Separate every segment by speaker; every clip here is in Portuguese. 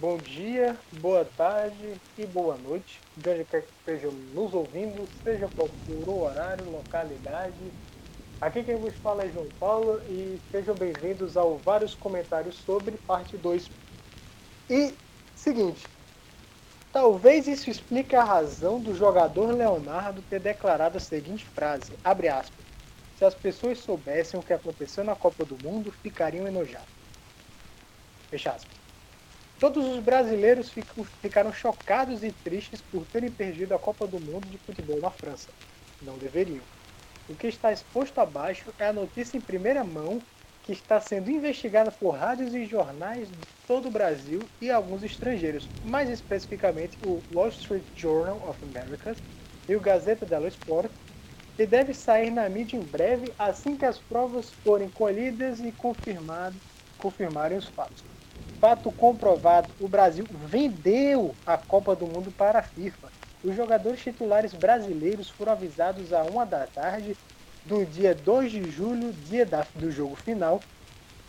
Speaker 1: bom dia, boa tarde e boa noite, de onde quer que estejam nos ouvindo, seja qual for o horário, localidade. Aqui quem vos fala é João Paulo e sejam bem-vindos ao Vários Comentários sobre Parte 2. E, seguinte, talvez isso explique a razão do jogador Leonardo ter declarado a seguinte frase, abre aspas, se as pessoas soubessem o que aconteceu na Copa do Mundo, ficariam enojados. Fecha aspas. Todos os brasileiros ficaram chocados e tristes por terem perdido a Copa do Mundo de futebol na França. Não deveriam. O que está exposto abaixo é a notícia em primeira mão que está sendo investigada por rádios e jornais de todo o Brasil e alguns estrangeiros, mais especificamente o Wall Street Journal of America e o Gazeta dello Sport, e deve sair na mídia em breve assim que as provas forem colhidas e confirmarem os fatos fato comprovado, o Brasil vendeu a Copa do Mundo para a FIFA. Os jogadores titulares brasileiros foram avisados a uma da tarde do dia 2 de julho, dia da, do jogo final,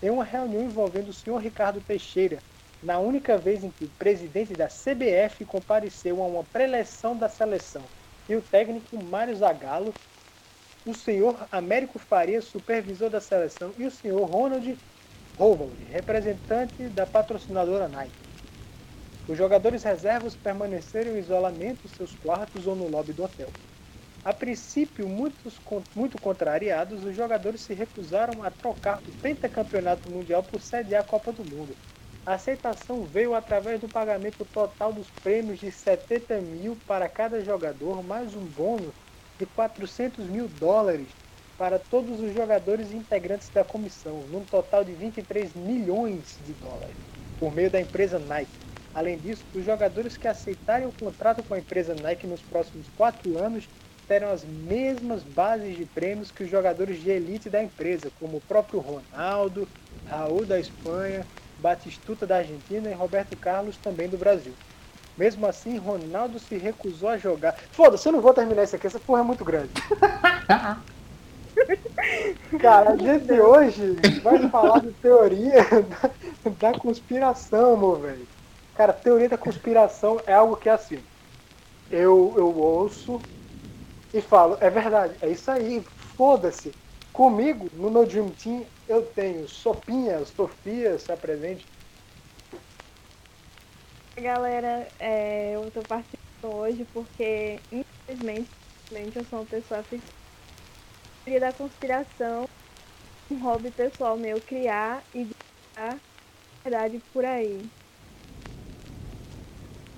Speaker 1: em uma reunião envolvendo o senhor Ricardo Teixeira, na única vez em que o presidente da CBF compareceu a uma preleção da seleção, e o técnico Mário Zagallo, o senhor Américo Faria, supervisor da seleção, e o senhor Ronald Hovald, representante da patrocinadora Nike. Os jogadores reservas permaneceram em isolamento em seus quartos ou no lobby do hotel. A princípio, muitos, muito contrariados, os jogadores se recusaram a trocar o pentacampeonato mundial por sediar a Copa do Mundo. A aceitação veio através do pagamento total dos prêmios de 70 mil para cada jogador, mais um bônus de 400 mil dólares para todos os jogadores integrantes da comissão, num total de 23 milhões de dólares, por meio da empresa Nike. Além disso, os jogadores que aceitarem o contrato com a empresa Nike nos próximos quatro anos terão as mesmas bases de prêmios que os jogadores de elite da empresa, como o próprio Ronaldo, Raul da Espanha, Batistuta da Argentina e Roberto Carlos também do Brasil. Mesmo assim, Ronaldo se recusou a jogar. Foda-se, eu não vou terminar isso aqui, essa porra é muito grande. Cara, a gente hoje vai falar de teoria da, da conspiração, meu velho. Cara, teoria da conspiração é algo que é assim. Eu, eu ouço e falo, é verdade, é isso aí, foda-se. Comigo, no meu Dream Team, eu tenho Sopinha, Sofia, se apresente.
Speaker 2: Galera, é, eu tô participando hoje porque, infelizmente, eu sou uma pessoa fictícia teoria da conspiração, um hobby pessoal meu criar e a verdade por aí.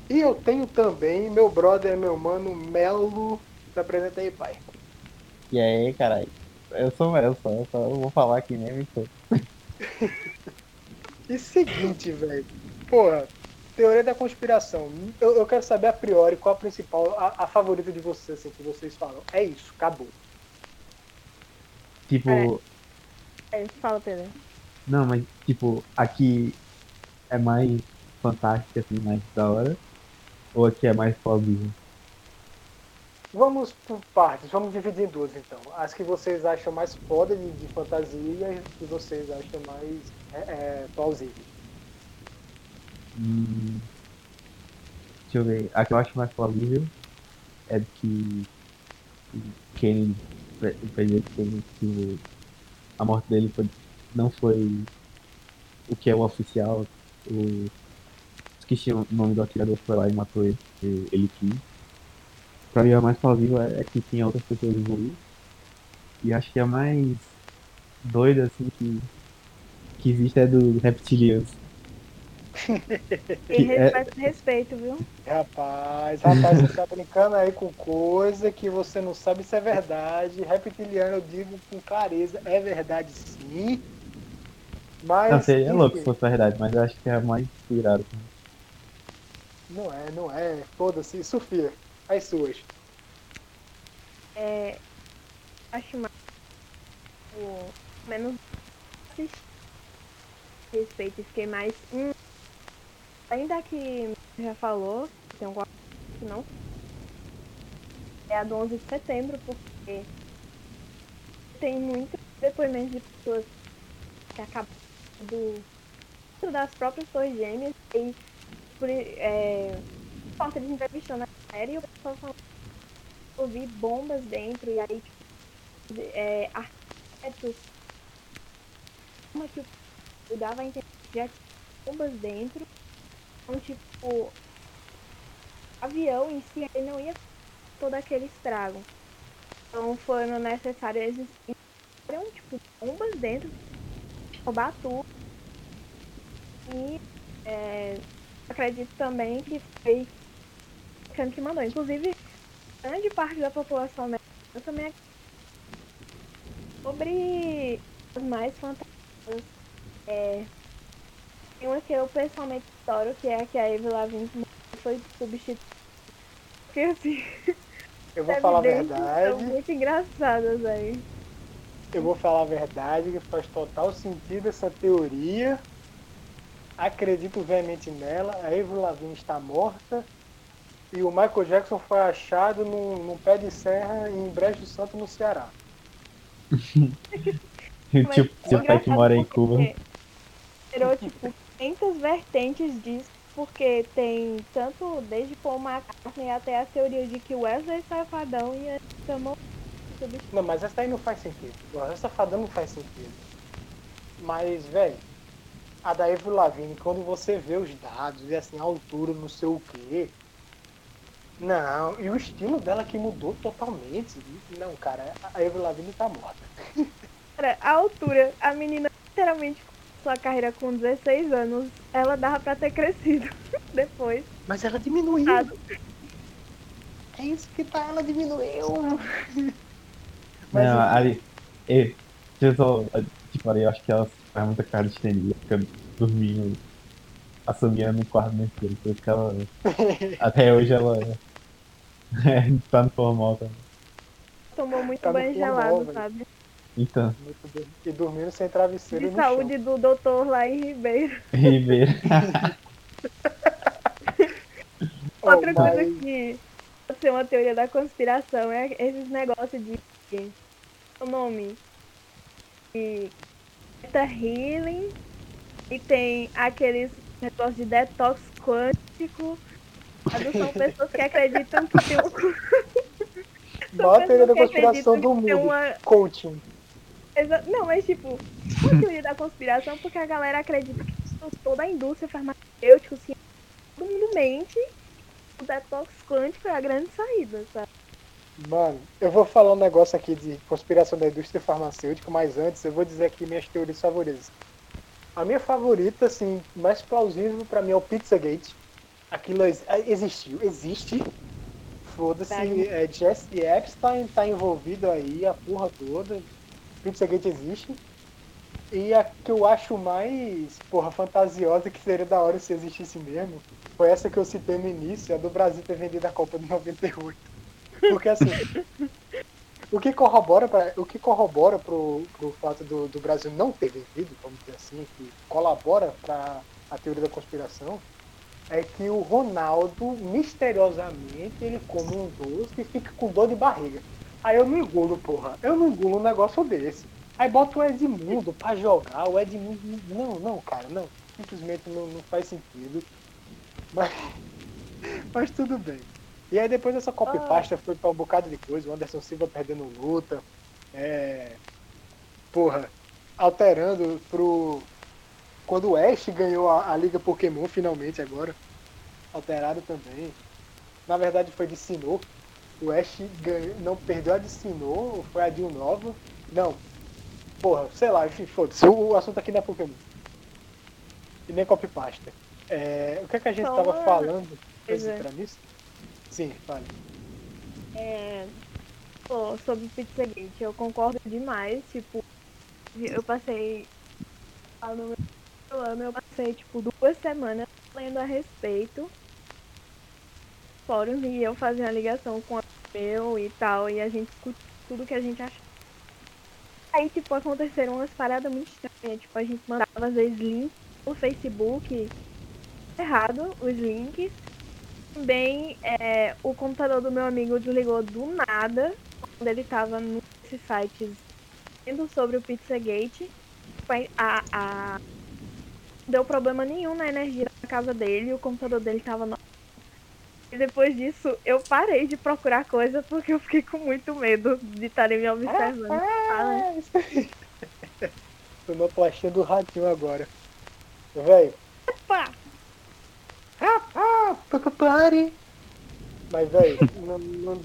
Speaker 1: E eu tenho também meu brother, meu mano Melo. Se apresenta aí, pai.
Speaker 3: E aí, caralho? Eu sou o Melo, só, eu só vou falar aqui mesmo
Speaker 1: e E seguinte, velho. Porra, teoria da conspiração. Eu, eu, quero saber a priori qual a principal, a, a favorita de vocês, assim, que vocês falam. É isso, acabou.
Speaker 3: Tipo.
Speaker 2: É. É, fala, Pedro.
Speaker 3: Não, mas tipo, aqui é mais fantástico, assim, mais da hora? Ou aqui é mais plausível?
Speaker 1: Vamos por partes, vamos dividir em duas então. As que vocês acham mais foda de, de fantasia e as que vocês acham mais é, é, plausível.
Speaker 3: Hum, deixa eu ver. A que eu acho mais plausível é que Kennedy o presidente que a morte dele foi, não foi o que é o oficial. O, esqueci o nome do atirador que foi lá e matou ele, ele quis. Pra mim, a mais plausível é, é que tinha outras pessoas envolvidas. E acho que a mais doida, assim, que, que existe é do reptilianos.
Speaker 2: Tem respeito, é... respeito, viu?
Speaker 1: Rapaz, rapaz, você tá brincando aí com coisa que você não sabe se é verdade. Reptiliano, eu digo com clareza, é verdade sim. Mas.
Speaker 3: Não, seria louco se fosse verdade, mas eu acho que é mais inspirado.
Speaker 1: Não é, não é. Foda-se. Sofia, as suas.
Speaker 2: É. Acho mais. O menos respeito, fiquei mais. Hum, Ainda que já falou, tem um que não. É a do 11 de setembro, porque tem muito depoimento de pessoas que acabam do das próprias torres gêmeas e por, é, falta de entrevistando a série e o pessoal falando ouvi bombas dentro e aí tipo, é, arquitetos uma que eu dava a entender que tinha bombas dentro então tipo avião em si ele não ia todo aquele estrago então foram necessárias eram tipo bombas dentro roubar tudo e é, acredito também que foi o que mandou inclusive grande parte da população americana também sobre as mais fantásticas. É, tem uma que eu pessoalmente adoro, que é a que a Eve Lavigne foi substituída. Porque assim.
Speaker 1: Eu vou falar a verdade. São
Speaker 2: muito engraçadas aí.
Speaker 1: Eu vou falar a verdade, que faz total sentido essa teoria. Acredito veemente nela. A Eve Lavigne está morta e o Michael Jackson foi achado num, num pé de serra em Brejo Santo, no Ceará.
Speaker 3: tipo, seu pai que mora em Cuba.
Speaker 2: Virou, tipo, 500 vertentes disso, porque tem tanto desde Paul McCartney até a teoria de que Wesley Safadão ia chamar
Speaker 1: Não, mas essa aí não faz sentido. O Wesley Safadão não faz sentido. Mas, velho, a da Evo Lavigne, quando você vê os dados, e assim, a altura, não sei o quê, não, e o estilo dela que mudou totalmente. Não, cara, a Avril Lavigne tá morta.
Speaker 2: Cara, a altura, a menina literalmente sua carreira com 16 anos, ela dava pra ter crescido depois.
Speaker 1: Mas ela diminuiu. É isso que tá, ela diminuiu.
Speaker 3: Mas não, ali. Eu, eu tô, tipo, ali, eu acho que ela faz muita cara de estendida, fica dormindo, assobiando no quarto inteiro, por isso que ela. até hoje ela é, tá no formal também.
Speaker 2: Tomou muito tá banho gelado, velho. sabe?
Speaker 3: Então.
Speaker 1: E dormindo sem travesseiro
Speaker 2: De saúde
Speaker 1: chão.
Speaker 2: do doutor lá em Ribeiro.
Speaker 3: Ribeiro.
Speaker 2: Outra oh, coisa mas... que pode ser uma teoria da conspiração é esses negócios de o nome de Beta Healing e tem aqueles negócios de detox quântico são pessoas que acreditam que tem um.
Speaker 1: Maior teoria da conspiração do mundo. Uma... Coaching.
Speaker 2: Exa... Não, mas tipo, uma teoria da conspiração porque a galera acredita que toda a indústria farmacêutica, assim, todo mundo mente. O detox quântico é a grande saída, sabe?
Speaker 1: Mano, eu vou falar um negócio aqui de conspiração da indústria farmacêutica, mas antes eu vou dizer aqui minhas teorias favoritas. A minha favorita, assim, mais plausível para mim é o Pizzagate Aquilo existiu, existe. Foda-se, é, Jesse Epstein tá envolvido aí, a porra toda. Pizzagate existe. E a que eu acho mais, porra, fantasiosa, que seria da hora se existisse mesmo, foi essa que eu citei no início, a do Brasil ter vendido a Copa de 98. Porque assim, o que corrobora para o que corrobora pro, pro fato do, do Brasil não ter vendido, vamos dizer assim, que colabora para a teoria da conspiração, é que o Ronaldo, misteriosamente, ele come um doce e fica com dor de barriga. Aí eu não engulo, porra. Eu não engulo um negócio desse. Aí bota o Edmundo pra jogar. O Edmundo. Não, não, cara, não. Simplesmente não, não faz sentido. Mas. Mas tudo bem. E aí depois essa copy ah. pasta foi pra um bocado de coisa. O Anderson Silva perdendo luta. É. Porra. Alterando pro quando o Ash ganhou a, a, Liga Pokémon finalmente agora, alterado também. Na verdade foi de Sinnoh. O Ash ganhou, não perdeu a de Sinnoh, foi a de Nova. Não. Porra, sei lá, enfim, foda-se. O, assunto aqui não é Pokémon. E nem copypasta. É, o que é que a gente Só tava uma... falando pra nisso? Sim, fale.
Speaker 2: É, pô, sobre Pizzagate, eu concordo demais, tipo, eu passei no meu ano eu passei, tipo, duas semanas lendo a respeito. Fóruns e eu fazia uma ligação com o meu e tal, e a gente tudo que a gente achava. Aí, tipo, aconteceram umas paradas muito estranhas. Tipo, a gente mandava às vezes links no Facebook errado, os links. Também é, o computador do meu amigo desligou do nada quando ele tava nesses sites vendo sobre o Pizzagate. A, a deu problema nenhum na energia da casa dele, o computador dele tava no... E depois disso, eu parei de procurar coisa porque eu fiquei com muito medo de estarem me observando. Ah,
Speaker 1: né? Sonoplastia do ratinho agora. Véi.
Speaker 2: Opa!
Speaker 1: Ah, pare! Mas, véi, não, não...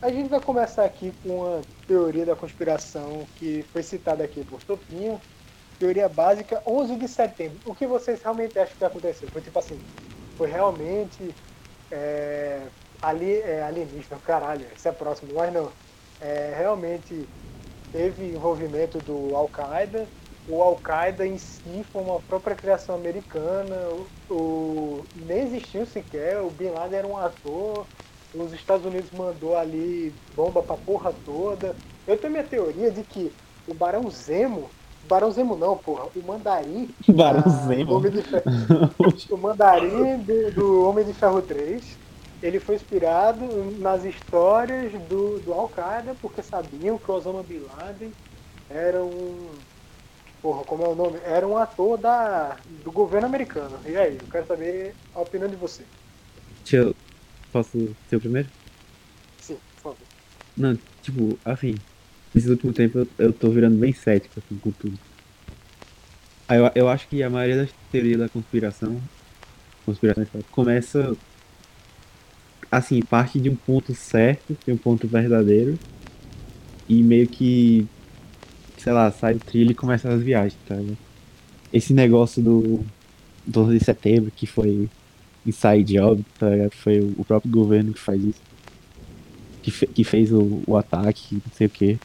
Speaker 1: a gente vai começar aqui com uma teoria da conspiração que foi citada aqui por Topinho. Teoria básica, 11 de setembro. O que vocês realmente acham que aconteceu? Foi tipo assim, foi realmente é, ali, é, alienígena, caralho, isso é próximo, mas não. É, realmente teve envolvimento do Al-Qaeda. O Al-Qaeda em si foi uma própria criação americana. O, o, nem existiu sequer. O Bin Laden era um ator. Os Estados Unidos mandou ali bomba pra porra toda. Eu tenho minha teoria de que o Barão Zemo. Barão Zemo não, porra. O Mandarim.
Speaker 3: Barão Zemo.
Speaker 1: o Mandarim do, do Homem de Ferro 3 ele foi inspirado nas histórias do, do Al-Qaeda, porque sabiam que o Osama Bin Laden era um. Porra, como é o nome? Era um ator da, do governo americano. E aí, eu quero saber a opinião de você.
Speaker 3: Deixa eu. Posso ser o primeiro?
Speaker 1: Sim, por favor.
Speaker 3: Não, tipo, assim, nesse último tempo eu, eu tô virando bem cético assim, com tudo. Eu, eu acho que a maioria das teorias da conspiração, conspiração começa assim, parte de um ponto certo, de um ponto verdadeiro, e meio que, sei lá, sai do trilho e começa as viagens, tá ligado? Esse negócio do 12 de setembro, que foi inside job, tá ligado? Foi o próprio governo que faz isso. Que, fe que fez o, o ataque, não sei o que.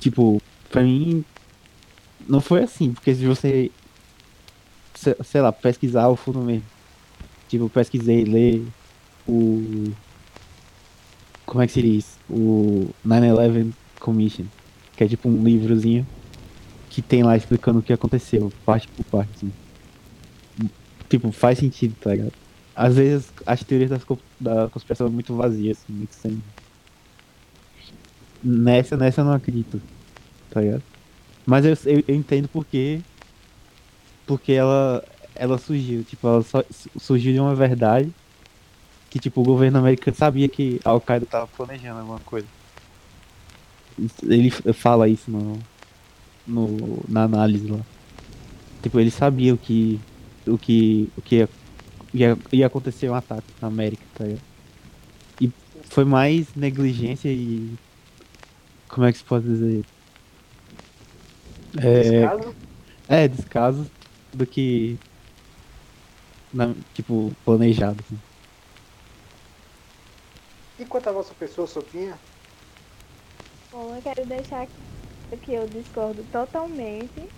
Speaker 3: Tipo, pra mim, não foi assim, porque se você, sei lá, pesquisar o fundo mesmo. Tipo, pesquisei, ler o. Como é que se diz? O 9-11 Commission. Que é tipo um livrozinho que tem lá explicando o que aconteceu, parte por parte, assim. Tipo, faz sentido, tá ligado? Às vezes as teorias das, da conspiração são muito vazias, assim, muito sem. Nessa, nessa eu não acredito, tá ligado? Mas eu, eu, eu entendo porque. Porque ela, ela surgiu, tipo, ela só, surgiu de uma verdade que tipo o governo americano sabia que a Al-Qaeda tava planejando alguma coisa. Ele fala isso no, no, na análise lá. Tipo, ele sabia o que o que o que ia, ia, ia acontecer um ataque na América, tá ligado? E foi mais negligência e como é que se pode dizer?
Speaker 1: É, descaso?
Speaker 3: É, descaso do que na, tipo planejado. Assim.
Speaker 1: E quanto à vossa pessoa, Sopinha?
Speaker 2: Bom, eu quero deixar que eu discordo totalmente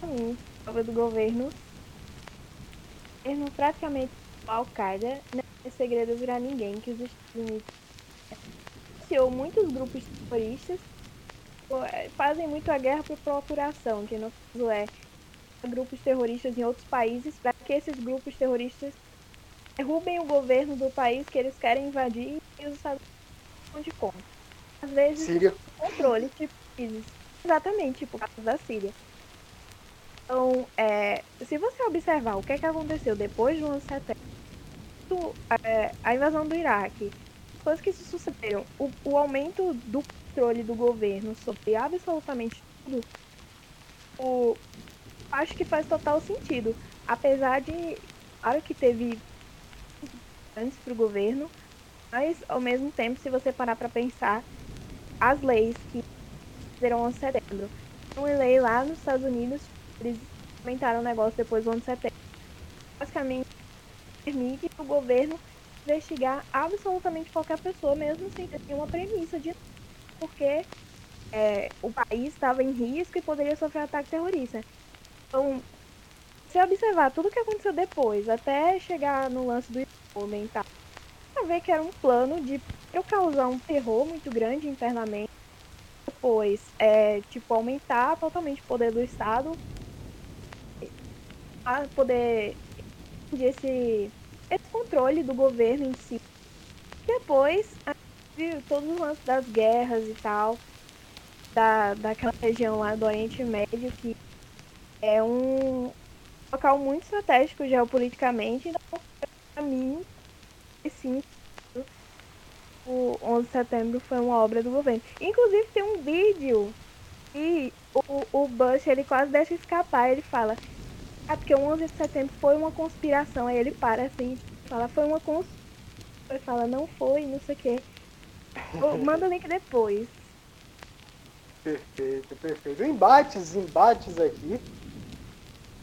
Speaker 2: do governo. O governo praticamente Al-Qaeda não é segredo para ninguém que os Estados Unidos iniciou muitos grupos terroristas é, fazem muito a guerra por procuração, que no caso é grupos terroristas em outros países para que esses grupos terroristas derrubem o governo do país que eles querem invadir e os Estados Unidos de conta. Às vezes,
Speaker 1: Síria.
Speaker 2: controle, tipo, exatamente, tipo, o caso da Síria. Então, é, se você observar o que, é que aconteceu depois do 11 de setembro, é, a invasão do Iraque, coisas que se sucederam, o, o aumento do controle do governo sobre absolutamente tudo, o, acho que faz total sentido. Apesar de, claro que teve importantes para o governo, mas ao mesmo tempo, se você parar para pensar, as leis que fizeram 11 de setembro, uma lei lá nos Estados Unidos, eles implementaram o negócio depois do 11 de setembro, basicamente permite o governo investigar absolutamente qualquer pessoa, mesmo sem ter uma premissa de porque é, o país estava em risco e poderia sofrer ataque terrorista. Então, se observar tudo o que aconteceu depois, até chegar no lance do homem tá, ver que era um plano de eu causar um terror muito grande internamente, depois é, tipo, aumentar totalmente o poder do Estado, a poder esse, esse controle do governo em si. Depois, todos os lances das guerras e tal, da, daquela região lá do Oriente Médio que é um local muito estratégico geopoliticamente, então, para mim, sim, o 11 de setembro foi uma obra do governo. Inclusive tem um vídeo e o, o Bush ele quase deixa escapar, ele fala, ah, porque o 11 de setembro foi uma conspiração, aí ele para assim, fala, foi uma conspiração, ele fala, não foi, não sei o quê. Manda o link depois.
Speaker 1: Perfeito, perfeito. Embates, embates aqui.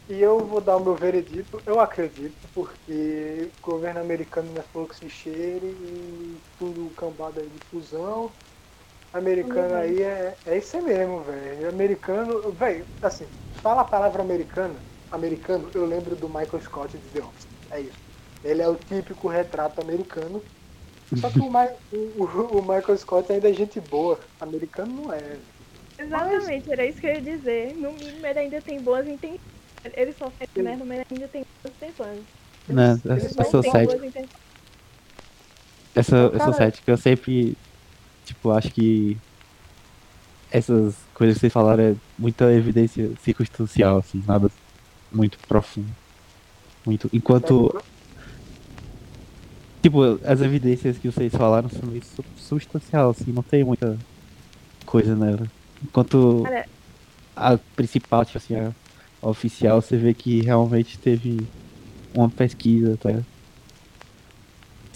Speaker 1: E eu vou dar o meu veredito, eu acredito, porque o governo americano não é fogo se cheire e tudo cambada aí de fusão. Americano uhum. aí é, é isso mesmo, velho. Americano, velho, assim, fala a palavra americano, americano, eu lembro do Michael Scott de The Office. É isso. Ele é o típico retrato americano. Só que o, o, o Michael Scott ainda é gente boa. Americano não é.
Speaker 2: Exatamente, Mas... era isso que eu ia dizer. No mínimo ele ainda tem boas intenções. Ele só faz merda, mas ainda tem boas intenções.
Speaker 3: Não, eu sou cético. Essa, eu sou cético, eu sempre, tipo, acho que essas coisas que vocês falaram é muita evidência circunstancial, assim, nada muito profundo. Muito. Enquanto. Tipo, as evidências que vocês falaram são meio substancial, assim, não tem muita coisa nela. Enquanto Cara... a principal, tipo assim, a, a, oficial, você vê que realmente teve uma pesquisa, tá?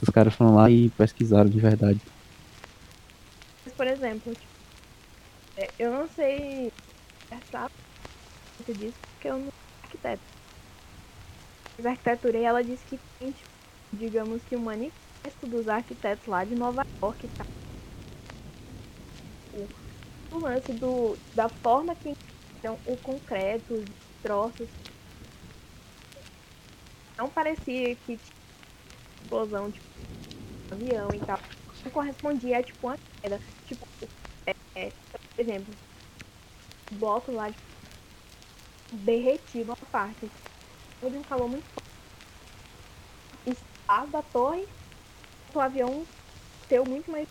Speaker 3: Os caras foram lá e pesquisaram de verdade.
Speaker 2: Mas, por exemplo, tipo, é, eu não sei essa disso porque eu não arquiteto. A arquitetura, ela disse que tem, tipo, digamos que o manifesto dos arquitetos lá de Nova York tá o lance do, da forma que então, o concreto, os troços. Não parecia que tinha explosão, tipo, um avião e tal. Não correspondia a tipo uma queda. Tipo, é, é, por exemplo, o bloco lá de derretido uma parte. Houve um calor muito forte. Espaço da torre, o avião deu muito mais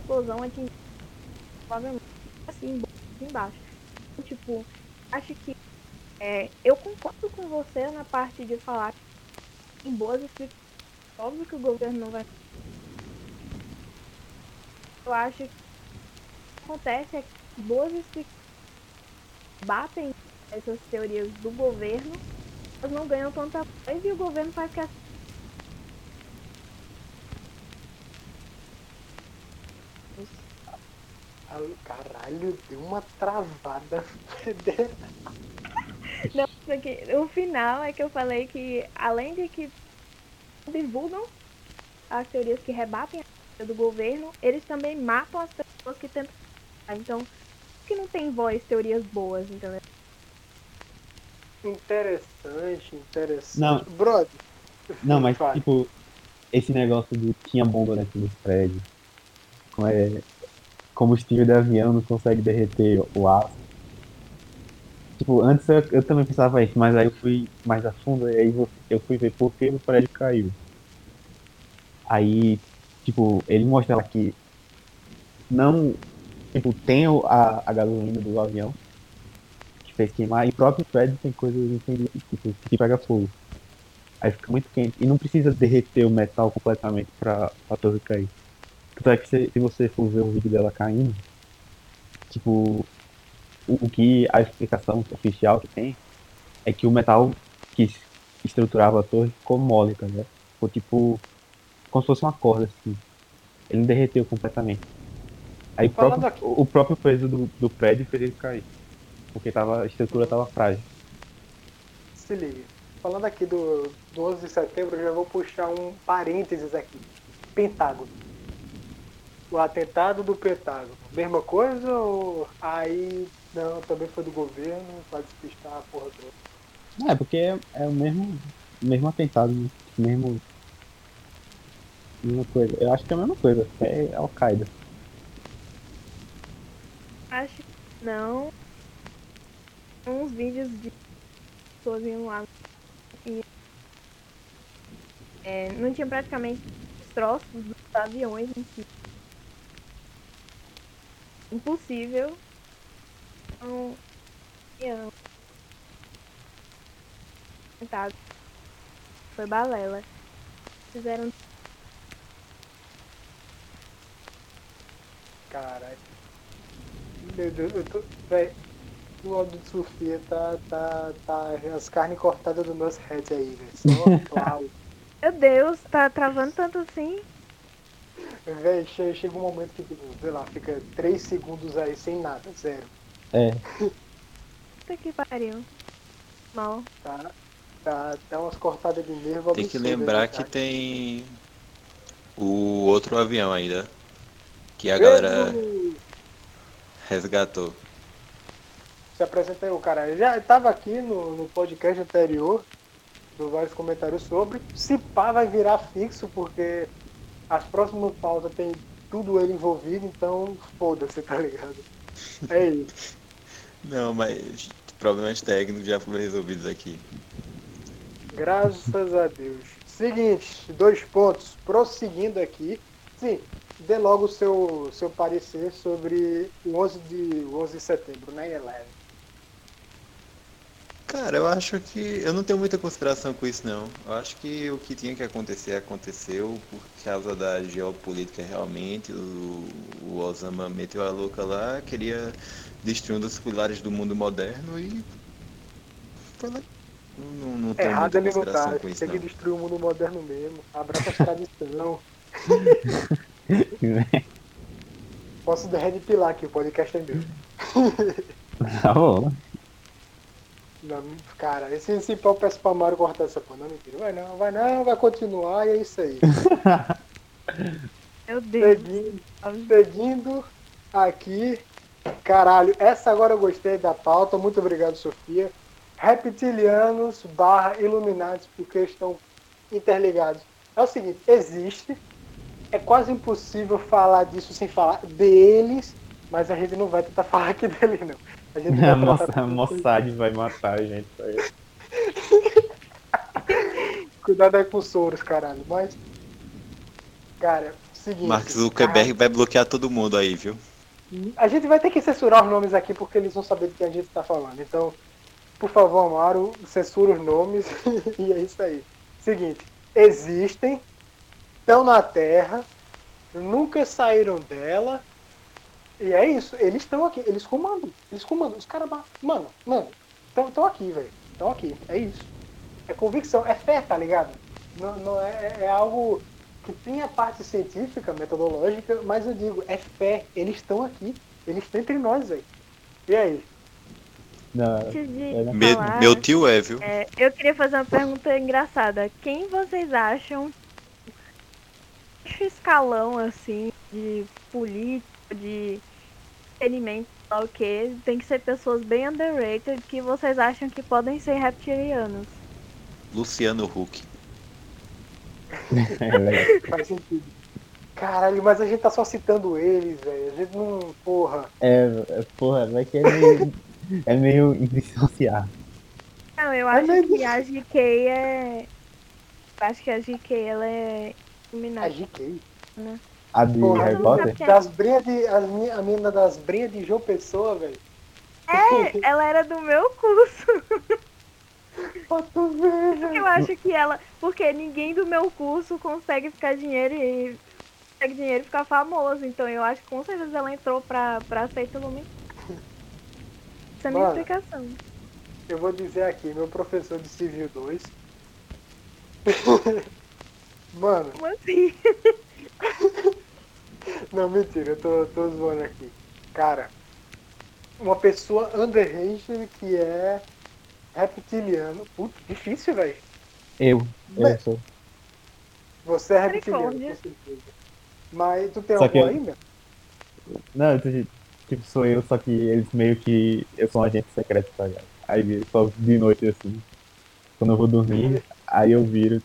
Speaker 2: explosão atingiu provavelmente assim embaixo. Então, tipo, acho que é, eu concordo com você na parte de falar em boas explicações. Óbvio que o governo não vai. Eu acho que que acontece é que boas explicações batem essas teorias do governo, elas não ganham tanta coisa e o governo faz que
Speaker 1: Caralho, deu uma travada.
Speaker 2: Não, porque o final é que eu falei que, além de que divulgam as teorias que rebatem a do governo, eles também matam as pessoas que tentam. Então, que não tem voz teorias boas, entendeu?
Speaker 1: Interessante, interessante.
Speaker 3: Não.
Speaker 1: Brother.
Speaker 3: Não, mas tipo, esse negócio de tinha bomba naquele prédio. Como é combustível de avião não consegue derreter o aço. Tipo, antes eu, eu, também pensava isso, mas aí eu fui mais a fundo e aí eu fui ver por que o prédio caiu. Aí, tipo, ele mostra lá que não, tipo, tem a, a gasolina do avião que fez queimar e o próprio prédio tem coisas tipo, que pega fogo. Aí fica muito quente e não precisa derreter o metal completamente para a torre cair. Tanto é que se, se, você for ver o vídeo dela caindo, tipo, o, que a explicação oficial que tem é que o metal que estruturava a torre ficou mole, tá ligado? Ficou tipo, como se fosse uma corda assim. Ele não derreteu completamente. Aí o próprio, o próprio, peso do, do prédio fez ele cair. Porque tava, a estrutura estava frágil.
Speaker 1: Se liga. Falando aqui do, do 11 de setembro, eu já vou puxar um parênteses aqui. Pentágono o atentado do Pentágono, mesma coisa ou aí não, também foi do governo para despistar a porra toda?
Speaker 3: Não, é porque é, é o mesmo, mesmo atentado, né? mesmo mesma coisa. Eu acho que é a mesma coisa, é Al-Qaeda.
Speaker 2: Acho que não. Uns vídeos de pessoas indo lá e é, não tinha praticamente troços dos aviões em si impossível avião. Sentado. Foi balela. Fizeram
Speaker 1: Caralho. Meu Deus, eu tô. Véi, o áudio de Sofia tá. tá. tá. as carnes cortadas dos meus heads aí, velho. Só pau.
Speaker 2: Meu Deus, tá travando tanto assim?
Speaker 1: Véi, che- chega um momento que, tipo, sei lá, fica 3 segundos aí sem nada, zero.
Speaker 3: É,
Speaker 2: Puta que pariu. Mal.
Speaker 1: Tá? Tá, tá umas cortadas de nervo
Speaker 4: Tem que lembrar
Speaker 1: né,
Speaker 4: que tem o outro avião ainda. Que a galera resgatou.
Speaker 1: Se apresenta aí, o cara. Já estava aqui no, no podcast anterior, deu vários comentários sobre. Se pá, vai virar fixo, porque as próximas pautas tem tudo ele envolvido, então foda-se, tá ligado? É isso.
Speaker 4: Não, mas problemas técnicos já foram resolvidos aqui.
Speaker 1: Graças a Deus. Seguinte, dois pontos. Prosseguindo aqui. Sim, dê logo o seu, seu parecer sobre o 11 de, o 11 de setembro, 9-11.
Speaker 4: Cara, eu acho que. Eu não tenho muita consideração com isso, não. Eu acho que o que tinha que acontecer aconteceu por causa da geopolítica realmente. O, o Osama meteu a louca lá, queria destruir um dos pilares do mundo moderno e. Foi lá. Não, não, não tenho
Speaker 1: Errado
Speaker 4: muita
Speaker 1: ele não
Speaker 4: consideração
Speaker 1: tá.
Speaker 4: com isso,
Speaker 1: Tem que
Speaker 4: não.
Speaker 1: destruir o mundo moderno mesmo. Abraça as tradição. Posso derretilar aqui, o podcast é meu.
Speaker 3: tá bom.
Speaker 1: Não, cara, esse, esse pau peço pra Mário cortar essa porra. Não, mentira. Vai não, vai não, vai continuar e é isso aí.
Speaker 2: Meu Deus.
Speaker 1: Seguindo, seguindo aqui. Caralho, essa agora eu gostei da pauta. Muito obrigado, Sofia. Reptilianos barra Illuminati, porque estão interligados. É o seguinte, existe. É quase impossível falar disso sem falar deles, mas a gente não vai tentar falar aqui deles, não. A gente vai
Speaker 3: A Mossa- a Mossad vai matar a gente. sabe?
Speaker 1: Cuidado aí com os Soros, caralho. Mas, cara, seguinte.
Speaker 4: Mark Zuckerberg vai bloquear todo mundo aí, viu?
Speaker 1: A gente vai ter que censurar os nomes aqui porque eles vão saber do que a gente tá falando. Então, por favor, Amaro, censura os nomes e é isso aí. Seguinte, existem, estão na Terra, nunca saíram dela. E é isso, eles estão aqui, eles comandam, eles comandam. Os caras, mano, mano, estão aqui, velho. Estão aqui, é isso. É convicção, é fé, tá ligado? Não, não é, é algo que tem a parte científica, metodológica, mas eu digo, é fé. Eles estão aqui. Eles estão entre nós, velho. E aí?
Speaker 3: Não,
Speaker 2: Antes de
Speaker 3: é, né?
Speaker 2: Falar,
Speaker 4: meu tio é, viu?
Speaker 2: é, eu queria fazer uma pergunta engraçada. Quem vocês acham baixo escalão assim de político, de entretenimento, sei lá o que, tem que ser pessoas bem underrated que vocês acham que podem ser reptilianos?
Speaker 4: Luciano Huck.
Speaker 3: é.
Speaker 1: Faz sentido. Caralho, mas a gente tá só citando eles, velho. A gente não. Porra.
Speaker 3: É, é, porra, vai que é meio, é meio indissociar.
Speaker 2: Não, eu
Speaker 1: Mas
Speaker 2: acho
Speaker 1: é
Speaker 2: que a GK é. Eu acho que a GK ela é
Speaker 1: A
Speaker 2: Illuminati.
Speaker 1: GK.
Speaker 3: A de
Speaker 1: Porra,
Speaker 3: Harry Potter?
Speaker 1: Das brinhas de. As minha, a mina das brinhas de João Pessoa, velho.
Speaker 2: É, ela era do meu curso. Eu acho que ela. Porque ninguém do meu curso consegue ficar dinheiro e. Consegue dinheiro e ficar famoso. Então eu acho que com certeza ela entrou pra, pra ser Illuminati. Essa é a minha
Speaker 1: Mano.
Speaker 2: explicação.
Speaker 1: Eu vou dizer aqui, meu professor de Civil 2. Mano,
Speaker 2: Como assim?
Speaker 1: não, mentira, eu tô, tô zoando aqui. Cara, uma pessoa underrated que é reptiliano. Putz, difícil, velho.
Speaker 3: Eu, eu sou.
Speaker 1: Você é reptiliano, com certeza. Mas tu tem
Speaker 3: Só
Speaker 1: algum
Speaker 3: eu-
Speaker 1: ainda?
Speaker 3: Não, tipo, sou eu, só que eles meio que. Eu sou um agente secreto, tá ligado? Aí só de noite assim. Quando eu vou dormir, aí eu viro.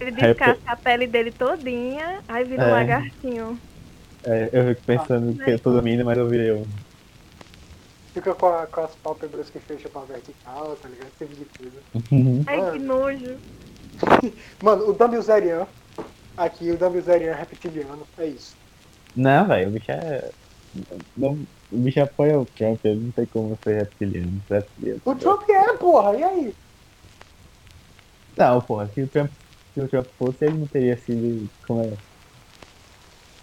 Speaker 2: Ele descasca a pele dele todinha, aí vira um
Speaker 3: É.
Speaker 2: lagartinho.
Speaker 3: É, eu fico pensando que eu tô dormindo, mas eu virei um.
Speaker 1: Fica com, a- com as pálpebras que fecham pra vertical, tá ligado? Esse tipo de coisa.
Speaker 2: Ai,
Speaker 1: Mano.
Speaker 2: que nojo.
Speaker 1: Mano, o Dumbledore aqui, o Dumbledore é reptiliano, é isso.
Speaker 3: Não, velho, o bicho é. Não, o bicho apoia o Trump, ele não tem como ser reptiliano. reptiliano.
Speaker 1: O Trump é, porra, e aí?
Speaker 3: Não, porra, se o Trump, se o Trump fosse, ele não teria sido, como é,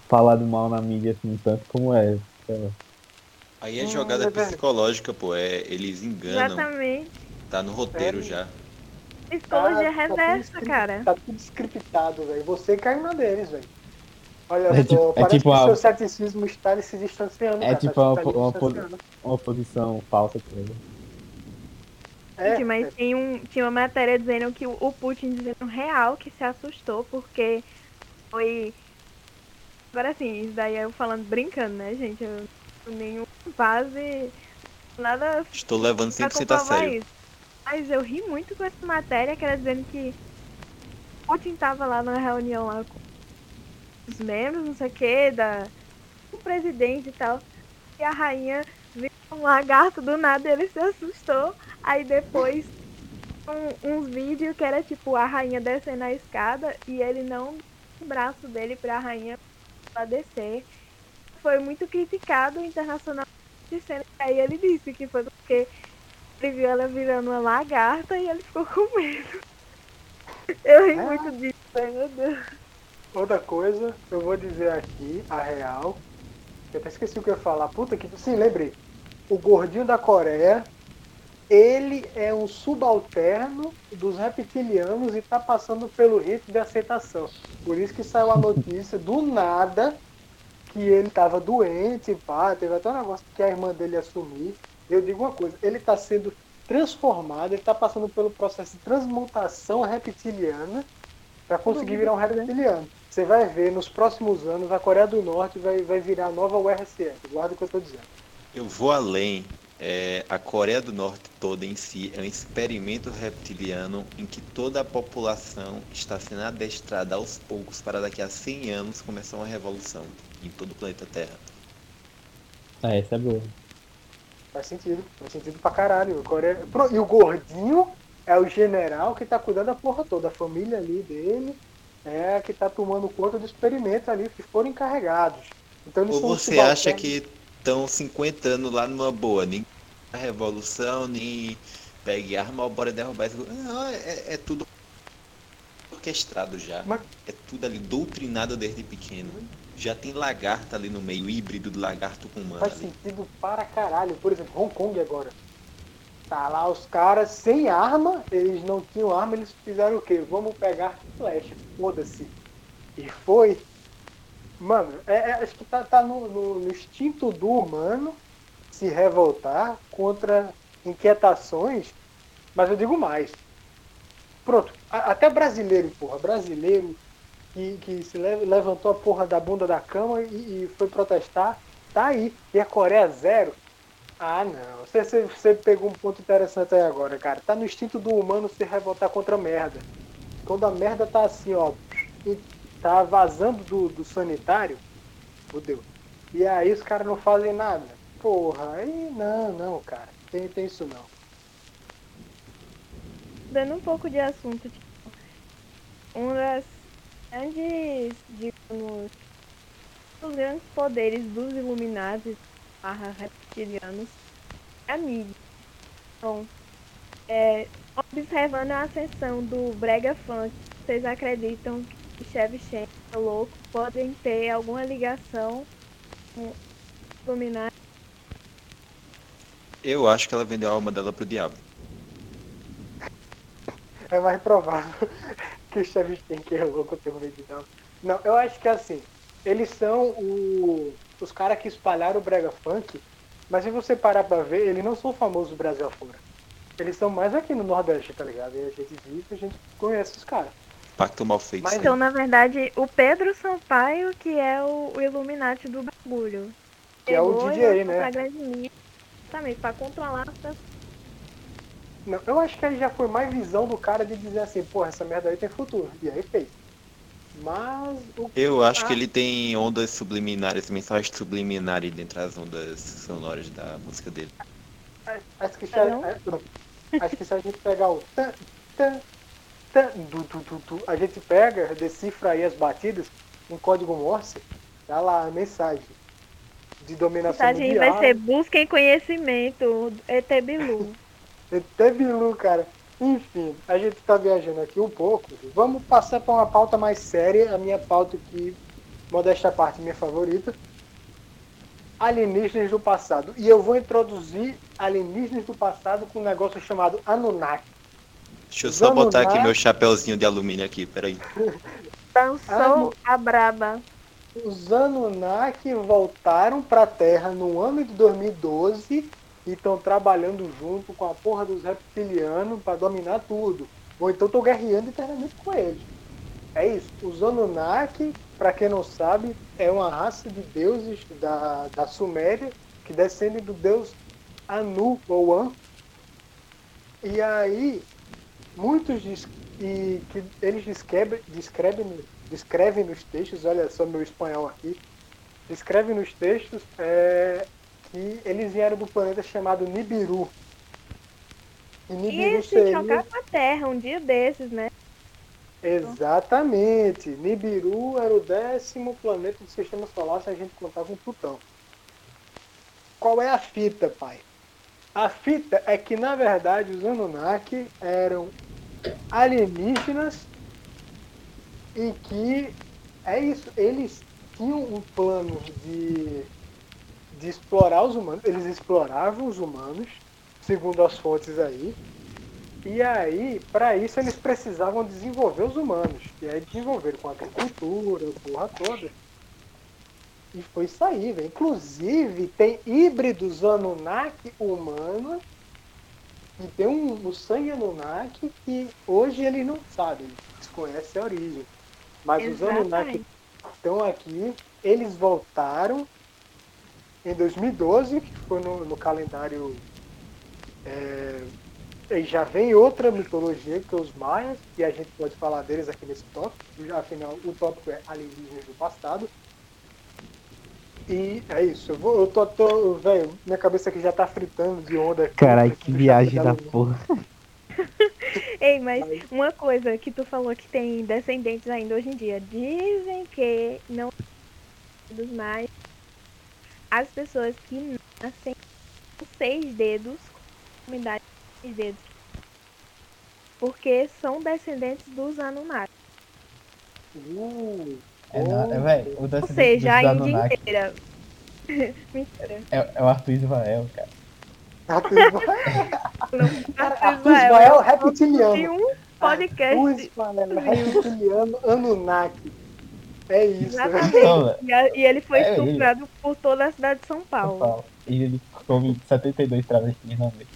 Speaker 3: falado mal na mídia assim, tanto como é. Então,
Speaker 4: Aí é
Speaker 1: Hum,
Speaker 4: jogada
Speaker 1: é
Speaker 4: psicológica, pô. É, eles enganam.
Speaker 2: Exatamente.
Speaker 4: Tá no roteiro
Speaker 1: É.
Speaker 4: já.
Speaker 2: Psicologia
Speaker 1: Tá- tá tudo
Speaker 2: reversa,
Speaker 1: script-
Speaker 2: cara.
Speaker 1: Tá tudo scriptado, velho. Você caiu na deles, velho. Olha
Speaker 3: É tipo- é
Speaker 1: parece
Speaker 3: tipo
Speaker 1: que
Speaker 3: a-
Speaker 1: seu ceticismo está se distanciando.
Speaker 3: É
Speaker 1: cara,
Speaker 3: tipo
Speaker 1: tá-
Speaker 3: uma-
Speaker 1: tá
Speaker 3: uma
Speaker 1: distanciando.
Speaker 3: uma posição falsa com ele.
Speaker 1: É,
Speaker 2: mas
Speaker 1: é.
Speaker 2: tem um, tinha uma matéria dizendo que o o Putin dizendo real que se assustou porque foi. Agora sim, isso daí eu falando brincando, né, gente? Eu não nenhum base, nada
Speaker 4: Estou levando
Speaker 2: pra
Speaker 4: 100% a sério.
Speaker 2: isso. Mas eu ri muito com essa matéria que era dizendo que Putin tava lá numa reunião lá com os membros, não sei o que, da o presidente e tal. E a rainha viu um lagarto do nada, ele se assustou. Aí depois um- uns vídeos que era tipo a rainha descendo a escada e ele não o braço dele pra rainha pra descer. Foi muito criticado internacionalmente, sendo que aí ele disse que foi porque ele viu ela virando uma lagarta e ele ficou com medo. Eu ri
Speaker 1: Ah.
Speaker 2: muito disso, ai, meu Deus.
Speaker 1: Outra coisa, eu vou dizer aqui, a real. Eu até esqueci o que eu ia falar. Puta que. Sim, lembrei. O gordinho da Coreia, ele é um subalterno dos reptilianos e tá passando pelo rito de aceitação. Por isso que saiu a notícia do nada que ele tava doente, pá, teve até um negócio que a irmã dele assumir. Eu digo uma coisa, ele tá sendo transformado, ele tá passando pelo processo de transmutação reptiliana para conseguir virar um reptiliano. Você vai ver nos próximos anos a Coreia do Norte vai, vai virar a nova URSS. Guarda o que eu tô dizendo.
Speaker 4: Eu vou além. É, a Coreia do Norte toda em si é um experimento reptiliano em que toda a população está sendo adestrada aos poucos para daqui a 100 anos começar uma revolução em todo o planeta Terra.
Speaker 3: É, essa é boa.
Speaker 1: Faz sentido. Faz sentido pra caralho. Coreia... E o gordinho é o general que tá cuidando da porra toda. A família ali dele é a que tá tomando conta do experimento ali, que foram encarregados. Então eles
Speaker 4: Ou
Speaker 1: são
Speaker 4: você acha
Speaker 1: subalternos.
Speaker 4: que estão 50 anos lá numa boa, revolução, nem pegue arma, bora derrubar esse... Não, é, é tudo orquestrado já.
Speaker 1: Mas-
Speaker 4: É tudo ali doutrinado desde pequeno. Já tem lagarta ali no meio, híbrido de lagarto com humano.
Speaker 1: Faz
Speaker 4: ali.
Speaker 1: sentido para caralho. Por exemplo, Hong Kong agora. Tá lá os caras sem arma, eles não tinham arma, eles fizeram o quê? Vamos pegar flecha, foda-se. E foi. Mano, é, é- acho que tá, tá no, no- no instinto do humano se revoltar contra inquietações, mas eu digo mais. Pronto, até brasileiro, porra, brasileiro que, que se le- levantou a porra da bunda da cama e, e foi protestar, tá aí. E a Coreia zero. Ah, não. Você, você, você pegou um ponto interessante aí agora, cara. Tá no instinto do humano se revoltar contra a merda. Quando a merda tá assim, ó, e tá vazando do, do sanitário, fudeu. E aí os caras não fazem nada. Porra, aí não, não, cara. Tem, tem isso não.
Speaker 2: Dando um pouco de assunto, tipo, um das grandes, digamos, os grandes poderes dos Illuminati barra reptilianos é a mídia. Então, é, observando a ascensão do Brega Funk, vocês acreditam que Shevchenko e Louco podem ter alguma ligação com os Illuminati?
Speaker 4: Eu acho que ela vendeu a alma dela pro diabo.
Speaker 1: É mais provável que o Shevchenko é louco ter um vídeo não. Não, eu acho que assim, eles são o- os caras que espalharam o Brega Funk, mas se você parar pra ver, eles não são famosos do Brasil afora. Eles são mais aqui no Nordeste, tá ligado? E a gente vive, a gente conhece os caras.
Speaker 4: Pacto mal feito.
Speaker 1: Mas.
Speaker 2: Então, na verdade, o Pedro Sampaio, que é o, o Illuminati do bagulho.
Speaker 1: Que é o DJ, né?
Speaker 2: Exatamente, pra controlar as pessoas.
Speaker 1: Não, eu acho que aí já foi mais visão do cara de dizer assim, porra, essa merda aí tem futuro. E aí fez. Mas o
Speaker 4: Eu acho
Speaker 1: Ah.
Speaker 4: que ele tem ondas subliminares, mensagens subliminares dentro das ondas sonoras da música dele.
Speaker 1: Acho que, se a, é. Acho que se a gente pegar o tan, tan, tan, du, du, du, du, a gente pega, decifra aí as batidas em código Morse, tá lá a mensagem. De dominação
Speaker 2: A gente
Speaker 1: mundial.
Speaker 2: vai ser busquem conhecimento, ET Bilu.
Speaker 1: Até Bilu, cara. Enfim, a gente tá viajando aqui um pouco. Vamos passar para uma pauta mais séria. A minha pauta que, modesta parte, minha favorita. Alienígenas do passado. E eu vou introduzir alienígenas do passado com um negócio chamado Anunnaki.
Speaker 4: Deixa eu só
Speaker 1: Vamos
Speaker 4: botar aqui meu chapéuzinho de alumínio aqui, peraí.
Speaker 2: Dançou a braba.
Speaker 1: Os Anunnaki voltaram para a Terra no ano de 2012 e estão trabalhando junto com a porra dos reptilianos para dominar tudo. Ou então estão guerreando internamente com eles. É isso. Os Anunnaki, para quem não sabe, é uma raça de deuses da, da Suméria que descendem do deus Anu ou An. E aí, muitos diz, e que eles descrevem, descrevem, descrevem nos textos, olha só meu espanhol aqui, descrevem nos textos é, que eles vieram do planeta chamado Nibiru. E Nibiru
Speaker 2: se
Speaker 1: seria...
Speaker 2: chocar com a Terra um dia desses, né?
Speaker 1: Exatamente. Nibiru era o décimo planeta do sistema solar se a gente contar com Plutão. Qual é a fita, pai? A fita é que, na verdade, os Anunnaki eram alienígenas e que é isso, eles tinham um plano de, de explorar os humanos, eles exploravam os humanos, segundo as fontes aí, e aí, para isso, eles precisavam desenvolver os humanos. E aí desenvolveram com agricultura, porra toda. E foi isso aí. Inclusive, tem híbridos Anunnaki humanos e tem um, o sangue Anunnaki que hoje eles não sabem, eles desconhecem a origem. Mas os Anunnaki
Speaker 2: Exatamente.
Speaker 1: estão aqui, eles voltaram em 2012, que foi no, no calendário. É, e já vem outra mitologia que é os maias, e a gente pode falar deles aqui nesse tópico, afinal o tópico é alienígenas do passado. E é isso, eu, vou, eu tô, tô velho, minha cabeça aqui já tá fritando de onda.
Speaker 3: Caralho, que viagem da porra.
Speaker 2: Ei, mas uma coisa que tu falou que tem descendentes ainda hoje em dia. Dizem que não dos mais as pessoas que nascem com seis dedos, com unidade de seis dedos. Porque são descendentes dos Anunnaki.
Speaker 1: Uh,
Speaker 3: É, não, é, véi, o
Speaker 2: Ou seja, a Índia inteira. Mentira.
Speaker 3: é, é o Arthur Ismael, cara.
Speaker 1: Arthur Ismael é
Speaker 2: Tem
Speaker 1: reptiliano.
Speaker 2: um podcast.
Speaker 1: Arthur Ismael é reptiliano Anunnaki. É isso.
Speaker 3: Então, velho,
Speaker 2: E, ele foi
Speaker 3: É, ele-
Speaker 2: estuprado por toda a cidade de São
Speaker 3: São
Speaker 2: Paulo.
Speaker 3: Paulo. E ele come 72 travestis na noite.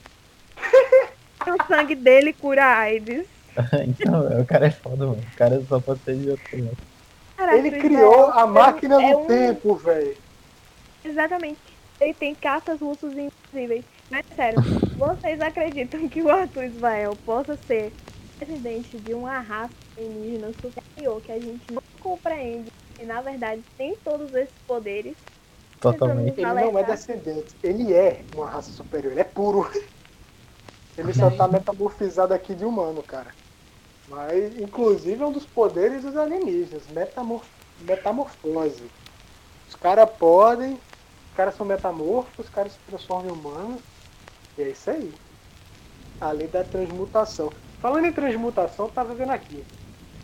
Speaker 2: O sangue dele cura a AIDS.
Speaker 3: Então, velho, o cara é foda, mano. O cara só pode ser de outro lado.
Speaker 2: Caraca,
Speaker 1: Ele criou
Speaker 2: é-
Speaker 1: a máquina
Speaker 2: é
Speaker 1: do
Speaker 2: um-
Speaker 1: tempo, velho.
Speaker 2: Exatamente. Ele tem cartas russos invisíveis. Mas sério, vocês acreditam que o Arthur Ismael possa ser descendente de uma raça alienígena superior que a gente não compreende e na verdade tem todos esses poderes?
Speaker 3: Totalmente.
Speaker 1: Ele não é descendente, ele é uma raça superior, ele é puro. Ele só tá metamorfizado aqui de humano, cara. Mas, inclusive, é um dos poderes dos alienígenas, metamor metamorfose. Os caras podem, os caras são metamorfos, os caras se transformam em humanos, e é isso aí. A lei da transmutação. Falando em transmutação, eu tava vendo aqui.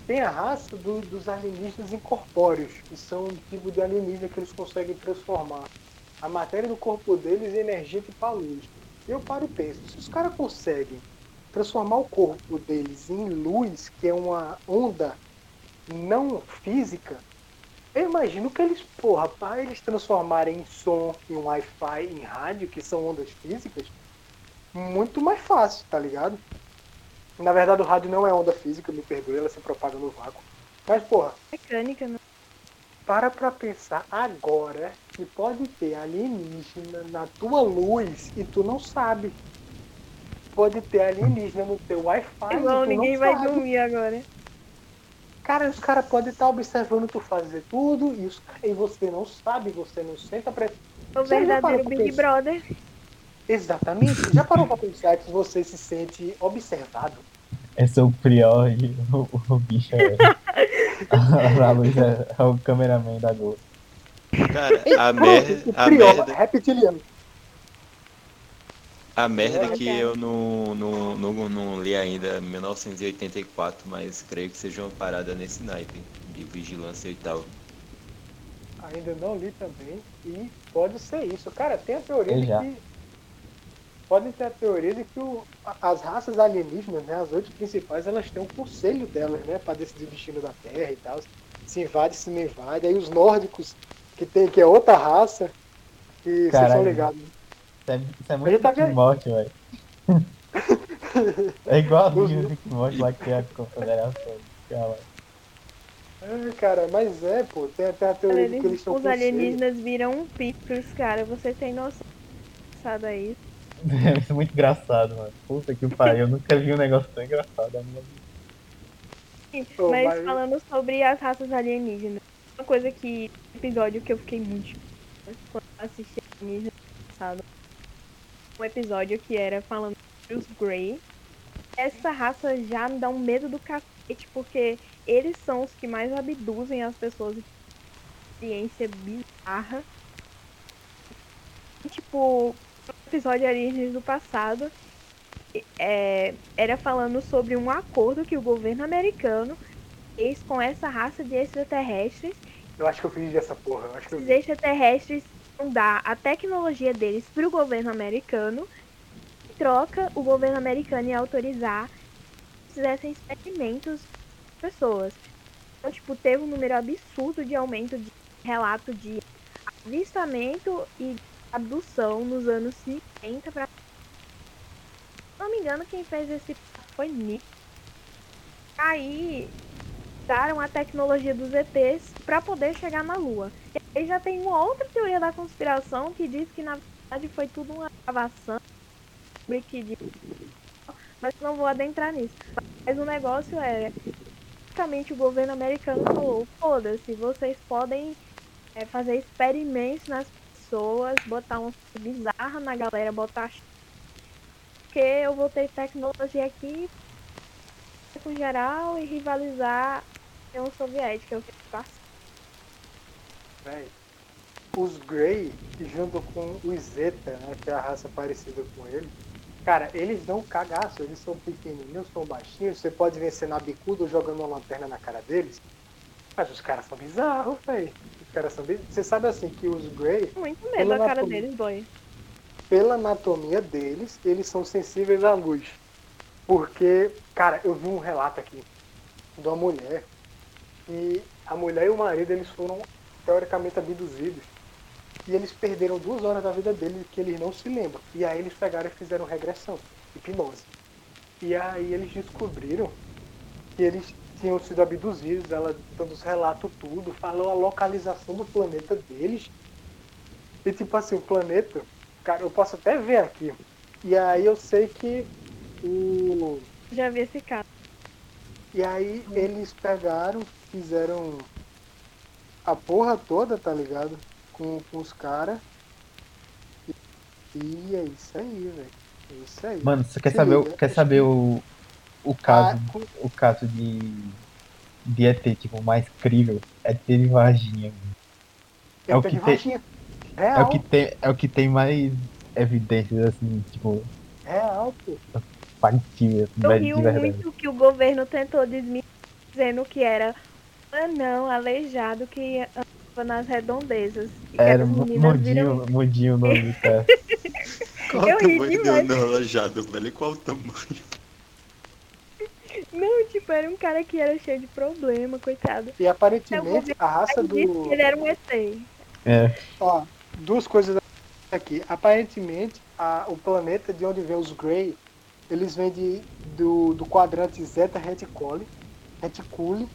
Speaker 1: Tem a raça do- dos alienígenas incorpóreos, que são um tipo de alienígena que eles conseguem transformar a matéria do corpo deles em energia tipo a luz. Eu paro e penso, se os caras conseguem transformar o corpo deles em luz, que é uma onda não física, eu imagino que eles, porra, para eles transformarem em som, em Wi-Fi, em rádio, que são ondas físicas, muito mais fácil, tá ligado? Na verdade, o rádio não é onda física, me perdoe, ela se propaga no vácuo. Mas, porra,
Speaker 2: Mecânica, né?
Speaker 1: para pra pensar agora que pode ter alienígena na tua luz e tu não sabe. Pode ter alienígena no teu Wi-Fi tu
Speaker 2: ninguém
Speaker 1: não
Speaker 2: vai
Speaker 1: sabe.
Speaker 2: dormir agora.
Speaker 1: Cara, os caras podem estar observando tu fazer tudo e, os, e você não sabe, você não senta pra...
Speaker 2: O verdadeiro Big
Speaker 1: pensar?
Speaker 2: Brother.
Speaker 1: Exatamente. Já parou pra pensar que você se sente observado?
Speaker 3: É seu prior e o, o bicho é. a luz é, é o cameraman da Globo.
Speaker 4: Cara, a, merda,
Speaker 1: o
Speaker 4: a
Speaker 1: Priova,
Speaker 4: merda,
Speaker 1: reptiliano.
Speaker 4: a merda que eu não, não, não, não li ainda 1984, mas creio que seja uma parada nesse naipe de vigilância e tal.
Speaker 1: Ainda não li também. E pode ser isso. Cara, tem a teoria
Speaker 3: Eu
Speaker 1: de que. Podem ter a teoria de que o- as raças alienígenas, né, as oito principais, elas têm um conselho delas, né? Pra decidir o destino da Terra e tal. Se invade, se não invade. Aí os nórdicos, que tem, que é outra raça, que vocês são ligados. né?
Speaker 3: Isso é, isso é muito
Speaker 1: tá
Speaker 3: Rick Morty, velho. É igualzinho o Rick Morty lá que tem a confederação. Cara.
Speaker 1: É, cara, mas é, pô, tem até a teoria de que eles são
Speaker 2: os alienígenas viram um picos, cara. Você tem noção passada aí.
Speaker 3: Isso é muito engraçado, mano. Puta que pariu, eu nunca vi um negócio tão engraçado
Speaker 2: mas,
Speaker 1: mas-
Speaker 2: falando sobre as raças alienígenas, uma coisa que. episódio que eu fiquei muito quando eu assisti alienígena passado. Um episódio que era falando sobre os Grey. Essa raça já me dá um medo do cacete, porque eles são os que mais abduzem as pessoas. Experiência bizarra. E, tipo, episódio Alienígenas do passado, é, era falando sobre um acordo que o governo americano fez com essa raça de extraterrestres.
Speaker 1: Eu acho que eu fiz essa porra. Eu acho que eu vi.
Speaker 2: extraterrestres vão dar a tecnologia deles para o governo americano. Em troca, o governo americano ia autorizar que fizessem experimentos com pessoas. Então, tipo, teve um número absurdo de aumento de relato de avistamento e abdução nos anos 50 para se não me engano, quem fez esse foi Nick. Aí usaram a tecnologia dos ETs para poder chegar na Lua. E já tem uma outra teoria da conspiração que diz que na verdade foi tudo uma gravação. Mas não vou adentrar nisso. Mas o negócio é. Basicamente o governo americano falou, foda-se, vocês podem é, fazer experimentos nas pessoas, botar coisa bizarra na galera, botar porque eu vou ter tecnologia aqui com geral e rivalizar a União Soviética. Eu fico assim.
Speaker 1: Véi, os Grey, junto com os Zeta, né, que é a raça parecida com ele, cara, eles dão um cagaço, eles são pequenininhos, são baixinhos, você pode vencer na bicuda ou jogando uma lanterna na cara deles, mas os caras são bizarros, velho. Caras são. Você sabe assim que os Grey,
Speaker 2: Muito medo da cara
Speaker 1: anatomia.
Speaker 2: deles, boy.
Speaker 1: pela anatomia deles, eles são sensíveis à luz. Porque, cara, eu vi um relato aqui de uma mulher e a mulher e o marido eles foram teoricamente abduzidos e eles perderam duas horas da vida deles que eles não se lembram. E aí eles pegaram e fizeram regressão, hipnose. E aí eles descobriram que eles tinham sido abduzidos, ela dando os relatos tudo, falou a localização do planeta deles. E tipo assim, o planeta, cara, eu posso até ver aqui. E aí eu sei que o.
Speaker 2: Já vi esse caso.
Speaker 1: E aí eles pegaram, fizeram a porra toda, tá ligado? Com, com os caras. E, e é isso aí, velho. É isso aí.
Speaker 3: Mano, você quer
Speaker 1: Se
Speaker 3: saber, quer saber
Speaker 1: que-
Speaker 3: o, o caso,
Speaker 1: Ah, com-
Speaker 3: o caso de, de ET, tipo, mais crível? É ter de Varginha. mano. É o que tem-. É o que tem, é o que tem mais evidências, assim, tipo,
Speaker 1: real, pô.
Speaker 3: factíveis,
Speaker 2: Eu rio muito que o governo tentou desmentir, dizendo que era um anão aleijado que andava nas redondezas. E
Speaker 3: Era
Speaker 2: viram
Speaker 3: mudinho, mudinho o nome do cara.
Speaker 4: Qual
Speaker 2: Eu
Speaker 4: o tamanho do
Speaker 2: demais.
Speaker 4: anão alojado, velho? Qual o tamanho?
Speaker 2: Não, tipo, era um cara que era cheio de problema, coitado.
Speaker 1: E aparentemente a raça do.
Speaker 2: que ele era um ET.
Speaker 3: É,
Speaker 1: Ó, duas coisas aqui. Aparentemente, a- o planeta de onde vem os Grey, eles vêm de, do, do quadrante Zeta Reticuli, Reticuli,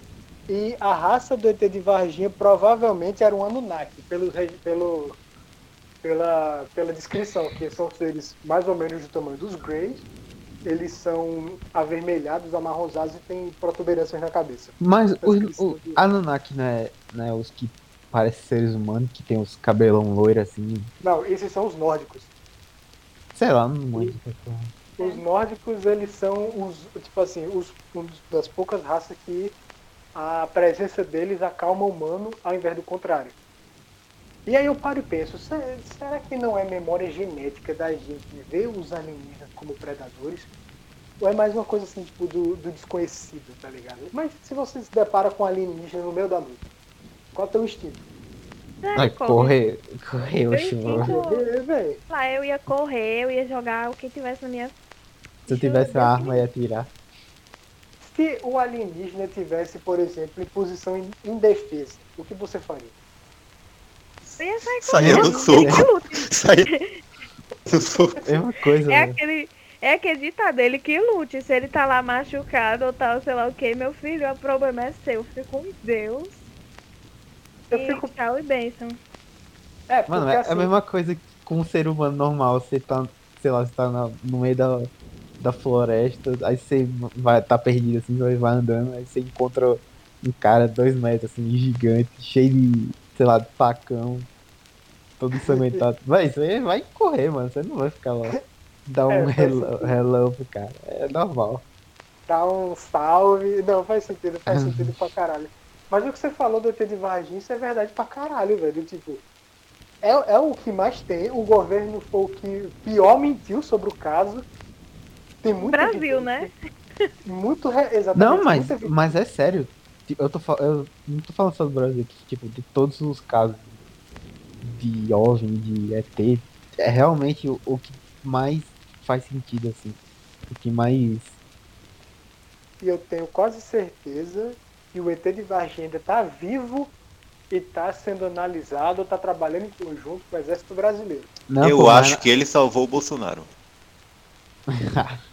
Speaker 1: e a raça do ET de Varginha provavelmente era um Anunnaki, pelo, pelo, pela, pela descrição, que são seres mais ou menos do tamanho dos Greys, eles são avermelhados, amarronzados e têm protuberâncias na cabeça.
Speaker 3: mas os, o
Speaker 1: do-
Speaker 3: Anunnaki não é, não é os que parecem seres humanos, que tem os cabelão loiro assim,
Speaker 1: Não, esses são os nórdicos.
Speaker 3: sei lá, não manjo. porra.
Speaker 1: Os nórdicos, eles são os, tipo assim, os, um das poucas raças que a presença deles acalma o humano ao invés do contrário. E aí eu paro e penso, "Se- será que não é memória genética da gente ver os alienígenas como predadores? Ou é mais uma coisa assim, tipo, do, do desconhecido, tá ligado? Mas se você se depara com um alienígena no meio da noite, qual é o teu instinto?
Speaker 3: Ai, correr, correr,
Speaker 2: Eu
Speaker 3: mano.
Speaker 1: É.
Speaker 2: Lá eu ia correr, eu ia jogar o que tivesse na minha
Speaker 3: Se eu tivesse uma arma, eu ia atirar.
Speaker 1: Se o alienígena tivesse, por exemplo, em posição in- indefesa, o que você faria?
Speaker 2: Eu ia sair correndo.
Speaker 4: no soco.
Speaker 2: Que.
Speaker 4: Saía no soco.
Speaker 3: Mesma coisa,
Speaker 2: É
Speaker 3: velho.
Speaker 2: aquele, é aquele ditado dele que lute. Se ele tá lá machucado ou tal, sei lá o que, meu filho, o problema é seu. Fica com Deus.
Speaker 1: Eu
Speaker 2: e
Speaker 1: fico.
Speaker 2: tchau e bênção.
Speaker 1: É, porque
Speaker 3: Mano, é
Speaker 1: assim,
Speaker 3: a mesma coisa que com um ser humano normal. Você tá, sei lá, você tá na- no meio da, da floresta, aí você vai tá perdido assim, vai, vai andando, aí você encontra um cara dois metros, assim, gigante, cheio de, sei lá, de facão, todo ensanguentado. Vai, você vai correr, mano. Você não vai ficar lá. Dar
Speaker 1: É,
Speaker 3: um
Speaker 1: faz
Speaker 3: relâmpago, cara. É normal.
Speaker 1: dá um salve. Não, faz sentido, faz sentido pra caralho. Mas o que você falou do ET de Varginha, isso é verdade pra caralho, velho. Tipo, é, é o que mais tem. O governo foi o que pior mentiu sobre o caso. Tem muito.
Speaker 2: Brasil, né?
Speaker 1: Muito. re- Exatamente.
Speaker 3: Não, mas, mas é sério. Eu, tô, eu não tô falando só do Brasil aqui, tipo, de todos os casos de OVNI, de ET, é realmente o, o que mais faz sentido, assim. O que mais.
Speaker 1: E eu tenho quase certeza que o ET de Varginha ainda tá vivo e tá sendo analisado, tá trabalhando em conjunto com o Exército Brasileiro.
Speaker 3: Não,
Speaker 4: Eu
Speaker 3: pô, mas-
Speaker 4: acho que ele salvou o Bolsonaro.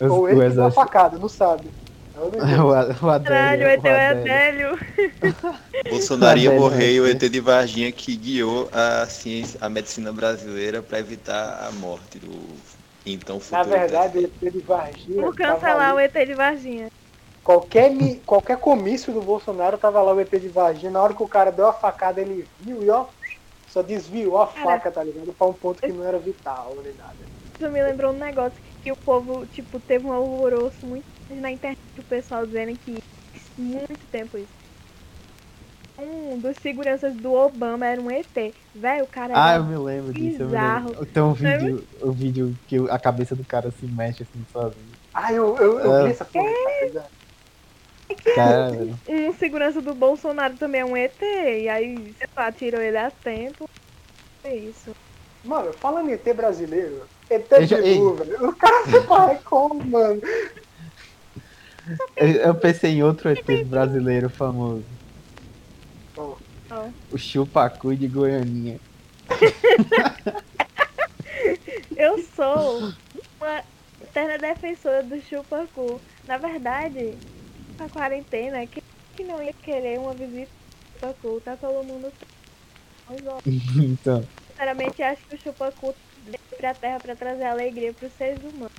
Speaker 1: Ou
Speaker 3: o
Speaker 1: ele que deu a
Speaker 3: exército.
Speaker 1: facada, não sabe. É o.
Speaker 3: O, Adélio,
Speaker 2: Caralho, o ET é
Speaker 3: Adélio.
Speaker 4: Bolsonaro ia
Speaker 3: Tá
Speaker 4: morrer e o? ET de Varginha que guiou a ciência, a medicina brasileira para evitar a morte do então futuro.
Speaker 1: Na verdade, o ET de Varginha. Tava
Speaker 2: cancelar o ET de Varginha.
Speaker 1: Qualquer, qualquer comício do Bolsonaro tava lá o ET de Varginha. Na hora que o cara deu a facada, ele viu e ó, só desviou a
Speaker 2: Cara.
Speaker 1: faca, tá ligado? Pra um ponto que não era vital nem nada.
Speaker 2: Isso me lembrou um negócio que o povo, tipo, teve um alvoroço muito grande na internet o pessoal dizendo que muito tempo isso. Um dos seguranças do Obama era um ET. Velho, o cara
Speaker 3: Ah,
Speaker 2: era
Speaker 3: eu me lembro disso. Eu me
Speaker 2: bizarro.
Speaker 3: lembro. Tem um vídeo, um vídeo que a cabeça do cara se mexe assim sozinho.
Speaker 1: Ah, eu, eu, eu
Speaker 3: É.
Speaker 1: vi essa porra. ligado?
Speaker 3: Cara, velho.
Speaker 2: um segurança do Bolsonaro também é um ET. E aí, sei lá, tirou ele a tempo. É isso.
Speaker 1: Mano, falando em ET brasileiro, ET
Speaker 3: Eu já-
Speaker 1: Bilu, velho. O cara se como, mano?
Speaker 3: Eu, eu pensei em outro ET brasileiro famoso.
Speaker 1: Ó,
Speaker 2: Ó.
Speaker 3: O Chupacu de Goianinha.
Speaker 2: Eu sou uma eterna defensora do chupacu. Na verdade, a quarentena, quem que não ia querer uma visita ao chupacu? Tá todo mundo.
Speaker 3: Então,
Speaker 2: Sinceramente, acho que o chupacu veio pra terra pra trazer alegria pros seres humanos.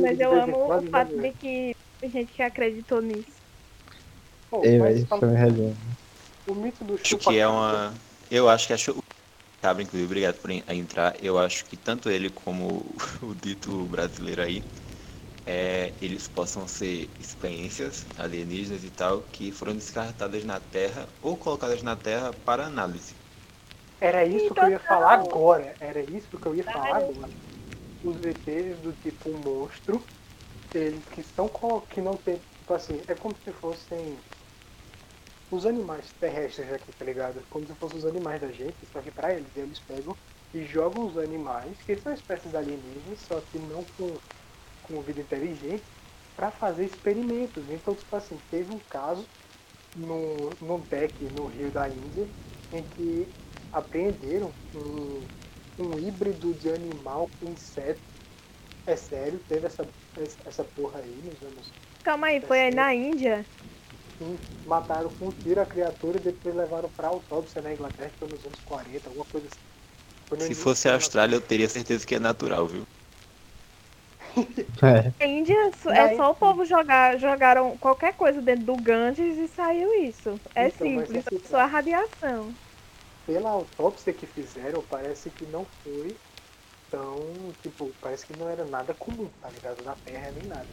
Speaker 2: Mas eu amo o fato de que tem gente que acreditou nisso.
Speaker 1: Pô,
Speaker 3: ei,
Speaker 1: mas
Speaker 3: foi me
Speaker 1: o mito do
Speaker 4: Acho
Speaker 1: chupa
Speaker 4: que é uma. Eu acho que a Chu- Cabra, inclusive, obrigado por en- a entrar. Eu acho que tanto ele como o dito brasileiro aí, é, eles possam ser experiências alienígenas e tal que foram descartadas na Terra ou colocadas na Terra para análise.
Speaker 1: Era isso que eu ia falar agora. Era isso que eu ia falar agora. Os ETs do tipo monstro, eles que são que não tem, tipo assim, é como se fossem os animais terrestres aqui, tá ligado? Como se fossem os animais da gente, só que pra eles, eles pegam e jogam os animais, que são espécies alienígenas, só que não com, com vida inteligente, pra fazer experimentos. Então, tipo assim, teve um caso no, num deck no Rio da Índia, em que apreenderam um, um híbrido de animal com inseto. É sério, teve essa, essa porra aí nos anos.
Speaker 2: Calma aí, foi aí na Índia?
Speaker 1: Sim, mataram com um tiro a criatura e depois levaram pra autópsia na Inglaterra, foi nos anos 40, alguma coisa assim.
Speaker 4: Se fosse a Austrália, eu teria certeza que é natural, viu?
Speaker 3: É.
Speaker 2: A Índia é só o povo jogar, jogaram qualquer coisa dentro do Ganges e saiu isso. É
Speaker 1: Então,
Speaker 2: simples,
Speaker 1: assim,
Speaker 2: só a radiação.
Speaker 1: Pela autópsia que fizeram, parece que não foi tão. Tipo, parece que não era nada comum, tá ligado? Na Terra nem nada.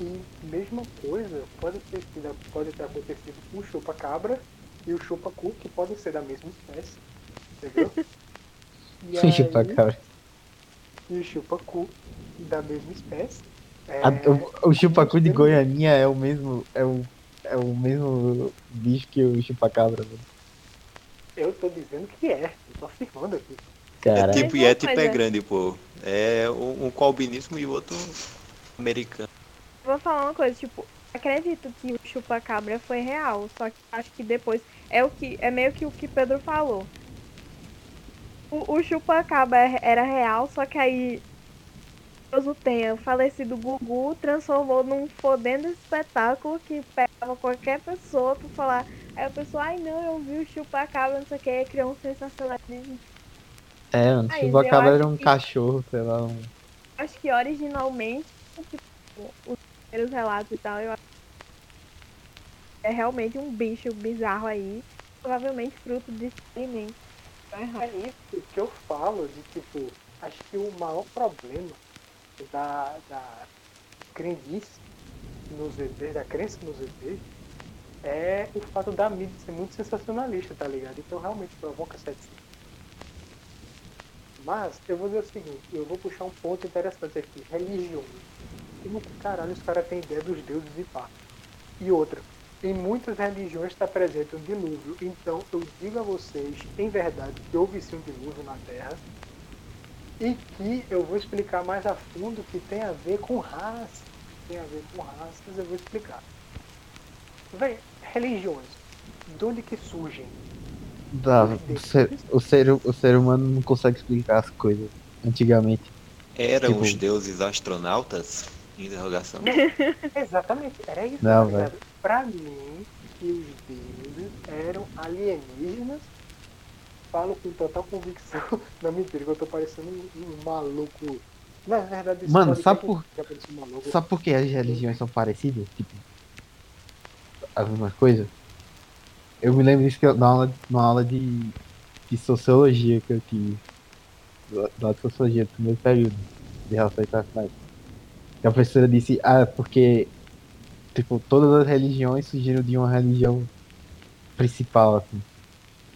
Speaker 1: E mesma coisa pode ter, sido, pode ter acontecido com o chupa-cabra e o chupacu, que podem ser da mesma espécie. Entendeu? E
Speaker 3: Sem chupar
Speaker 1: aí-
Speaker 3: cabra.
Speaker 1: E o chupacu da mesma espécie. É,
Speaker 3: A- o, o chupacu de Goianinha é o mesmo. É o, é o mesmo bicho que o chupacabra, mano.
Speaker 1: Eu tô dizendo que é, eu tô afirmando aqui.
Speaker 4: É
Speaker 3: Cara,
Speaker 4: tipo
Speaker 2: Mesma
Speaker 4: Yeti pé
Speaker 2: coisa.
Speaker 4: grande, pô. É um, um calbinismo e o outro americano.
Speaker 2: Vou falar uma coisa, tipo, acredito que o chupa-cabra foi real, só que acho que depois é o que é meio que o que Pedro falou. O, o chupa-cabra é- era real, só que aí Deus o tenha, o falecido Gugu transformou num fodendo espetáculo que pegava qualquer pessoa pra falar. Aí a pessoa, ai não, eu vi o chupa-cabra, não sei o que, criou um sensacionalismo.
Speaker 3: é, mano.
Speaker 2: Aí, eu
Speaker 3: Chupacabra era um
Speaker 2: que-
Speaker 3: cachorro, sei lá. Um...
Speaker 2: Acho que originalmente, tipo, os primeiros relatos e tal, eu acho que é realmente um bicho bizarro aí, provavelmente fruto de experimento. Tá errado.
Speaker 1: É isso que eu falo de tipo, acho que o maior problema da, da crendice nos ETs, da crença nos ETs, é o fato da mídia ser muito sensacionalista, tá ligado? Então realmente provoca ceticismo. Mas eu vou dizer o seguinte, eu vou puxar um ponto interessante aqui, religião. Como que caralho os caras têm ideia dos deuses e pá. E outra, em muitas religiões está presente um dilúvio. Então eu digo a vocês, em verdade, que houve sim um dilúvio na Terra. E que eu vou explicar mais a fundo que tem a ver com raça. Tem a ver com raças, eu vou explicar. Vem, religiões. De onde que surgem?
Speaker 3: Dá, o, ser, o, ser, o ser humano não consegue explicar as coisas. Antigamente.
Speaker 4: Eram
Speaker 3: Tipo-
Speaker 4: os deuses astronautas? Interrogação.
Speaker 1: Exatamente, era isso.
Speaker 3: Não,
Speaker 1: tá? Pra mim, que os deuses eram alienígenas. Falo com total convicção. Não, mentira, que eu tô parecendo um, um maluco. Na verdade, esse
Speaker 3: Mano, sabe por-
Speaker 1: um.
Speaker 3: Sabe por que as religiões são parecidas? Tipo, as mesmas coisas? Eu me lembro disso que eu, na aula, na aula de, de sociologia que eu tive. Do- Da de sociologia, do primeiro período de relações internacionais. Que a professora disse, ah, porque tipo, todas as religiões surgiram de uma religião principal, assim.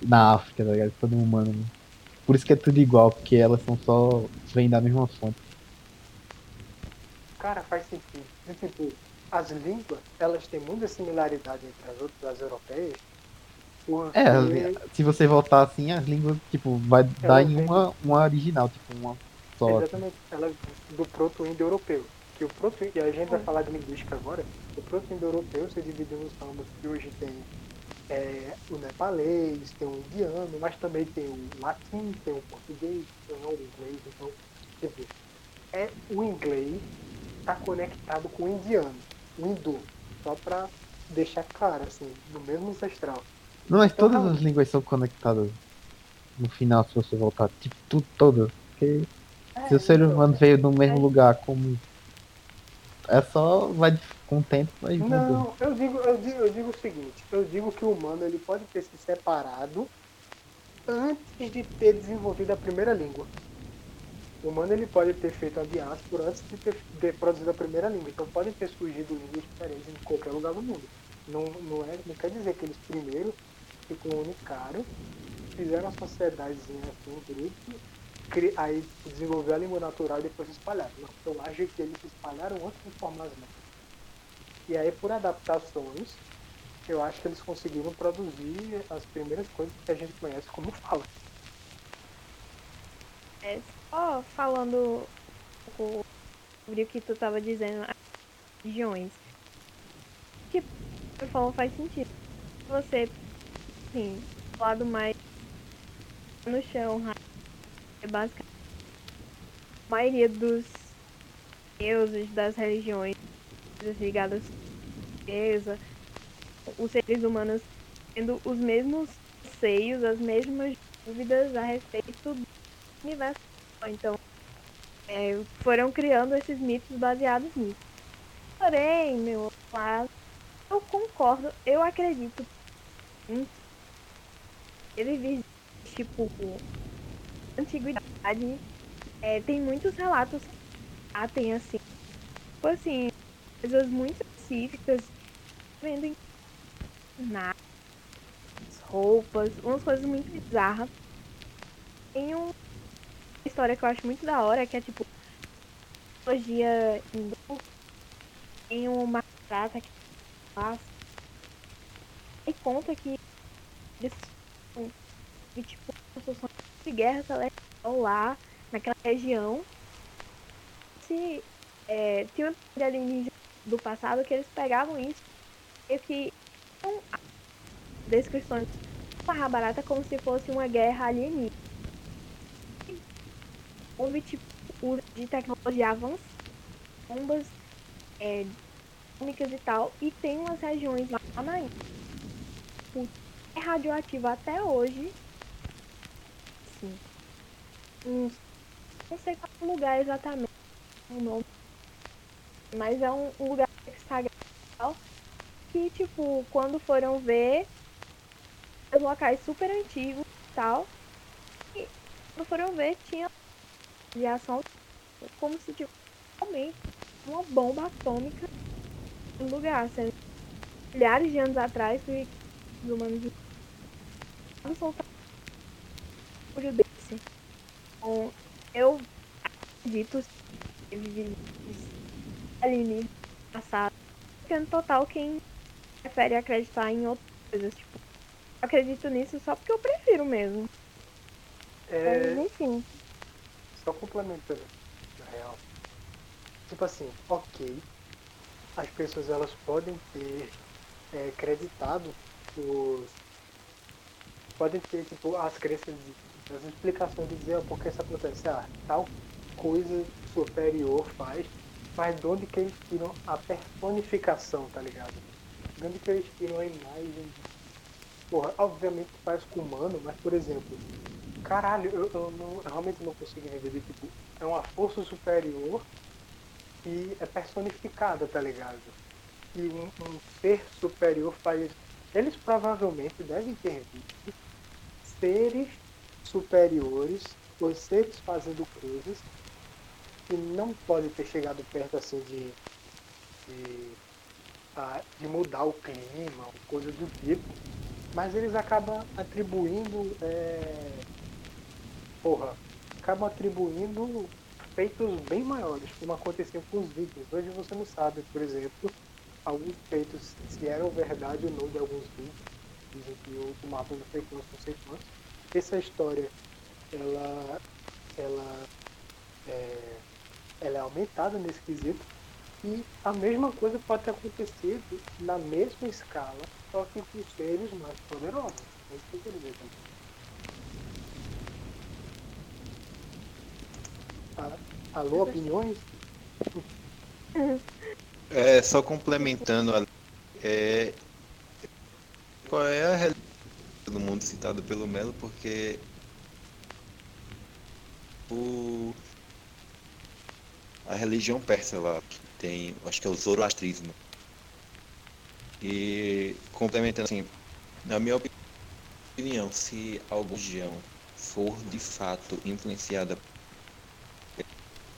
Speaker 3: Na África, tá ligado? Todo humano. Né? Por isso que é tudo igual, porque elas são só. vêm da mesma fonte.
Speaker 1: Cara, faz sentido. Tipo, as línguas, elas têm muita similaridade entre as outras, as europeias. Porque...
Speaker 3: É, se você voltar assim, as línguas, tipo, vai dar em uma, uma original, tipo, uma só.
Speaker 1: Exatamente, ela do proto-indo-europeu. Que o proto e a gente vai falar de linguística agora. O proto-indo-europeu se divide nos ramos que hoje tem é, o nepalês, tem o indiano, mas também tem o latim, tem o português, tem o inglês. Então, tipo, é, o inglês está conectado com o indiano, hindu. Só para deixar claro, assim, do mesmo ancestral.
Speaker 3: Não, mas
Speaker 1: Então,
Speaker 3: todas
Speaker 1: não.
Speaker 3: as línguas são conectadas no final, se você voltar. Tipo, tudo, todas. Porque se o ser
Speaker 1: então,
Speaker 3: humano veio do mesmo
Speaker 2: é.
Speaker 3: lugar, como. É só. Vai com o tempo, vai mudando.
Speaker 1: Não, eu digo, eu digo, eu digo o seguinte, eu digo que o humano ele pode ter se separado antes de ter desenvolvido a primeira língua. O humano ele pode ter feito a diáspora antes de ter, ter produzido a primeira língua. Então podem ter surgido línguas diferentes em qualquer lugar do mundo. Não, não, é, não quer dizer que eles primeiro se comunicaram, fizeram uma sociedadezinha assim, um grupo, cri- aí desenvolveu a língua natural e depois se espalharam. Não, eu acho que eles se espalharam antes de formar as línguas. E aí, por adaptações, eu acho que eles conseguiram produzir as primeiras coisas que a gente conhece como fala.
Speaker 2: É, só falando um pouco sobre o que tu tava dizendo, as religiões. O que tu falou faz sentido. Você, assim, do lado mais no chão, é basicamente a maioria dos deuses das religiões ligadas à beleza, os seres humanos tendo os mesmos anseios, as mesmas dúvidas a respeito do universo. Então, é, foram criando esses mitos baseados nisso. Porém, meu eu concordo, eu acredito em ele vir tipo antiguidade. É, tem muitos relatos ah, tem assim, tipo assim, coisas muito específicas vendo em nada roupas, umas coisas muito bizarras. Tem uma história que eu acho muito da hora, que é tipo mitologia hindu. Tem uma prata que passa. E conta que eles de tipo construção de guerra celestial lá naquela região. Se é, tinha uma alienígena do passado que eles pegavam isso e que descrições barra barata como se fosse uma guerra alienígena. Houve tipo de tecnologia avançada, bombas é, atômicas e tal, e tem umas regiões lá na Índia. É radioativo até hoje. Sim. Uns, não sei qual lugar exatamente o nome mas é um, um lugar sagrado que, tipo, quando foram ver os locais super antigos e tal, e quando foram ver tinha ação como se tivesse realmente uma bomba atômica no lugar, sendo milhares de anos atrás que os humanos não soltaram desse. Então, eu acredito que alienígena passado. Ficando total quem prefere acreditar em outras coisas. Tipo, acredito nisso só porque eu prefiro mesmo.
Speaker 1: É,
Speaker 2: Mas, enfim.
Speaker 1: Só complementando, na real. Tipo assim, ok. As pessoas elas podem ter é, acreditado os. Podem ter, tipo, as crenças, de- as explicações de dizer, ah, porque isso acontece, ah, tal coisa superior faz, mas de onde que eles tiram a personificação, tá ligado? De onde que eles tiram a imagem. Porra, obviamente faz com humano, mas por exemplo, caralho, eu, eu não, eu realmente não consigo entender, tipo, é uma força superior e é personificada, tá ligado? E um, um ser superior faz. Eles provavelmente devem ter visto seres superiores, ou seres fazendo coisas que não podem ter chegado perto assim de, de, de mudar o clima, coisa do tipo, mas eles acabam atribuindo, é, porra, acabam atribuindo feitos bem maiores, como aconteceu com os vídeos. Hoje você não sabe, por exemplo, alguns feitos se eram verdade ou não de alguns vídeos. Dizem que o, mapa não sei quantos, não sei. Essa história, ela, ela é, ela é aumentada nesse quesito e a mesma coisa pode ter acontecido na mesma escala, só que com seres mais poderosos. É isso que eu quero dizer também. Ah, alô, opiniões?
Speaker 4: É, só complementando, é, qual é a religião do mundo citada pelo Melo, porque o, a religião persa lá, que tem, acho que é o zoroastrismo. E complementando assim, na minha opinião, se alguma religião for de fato influenciada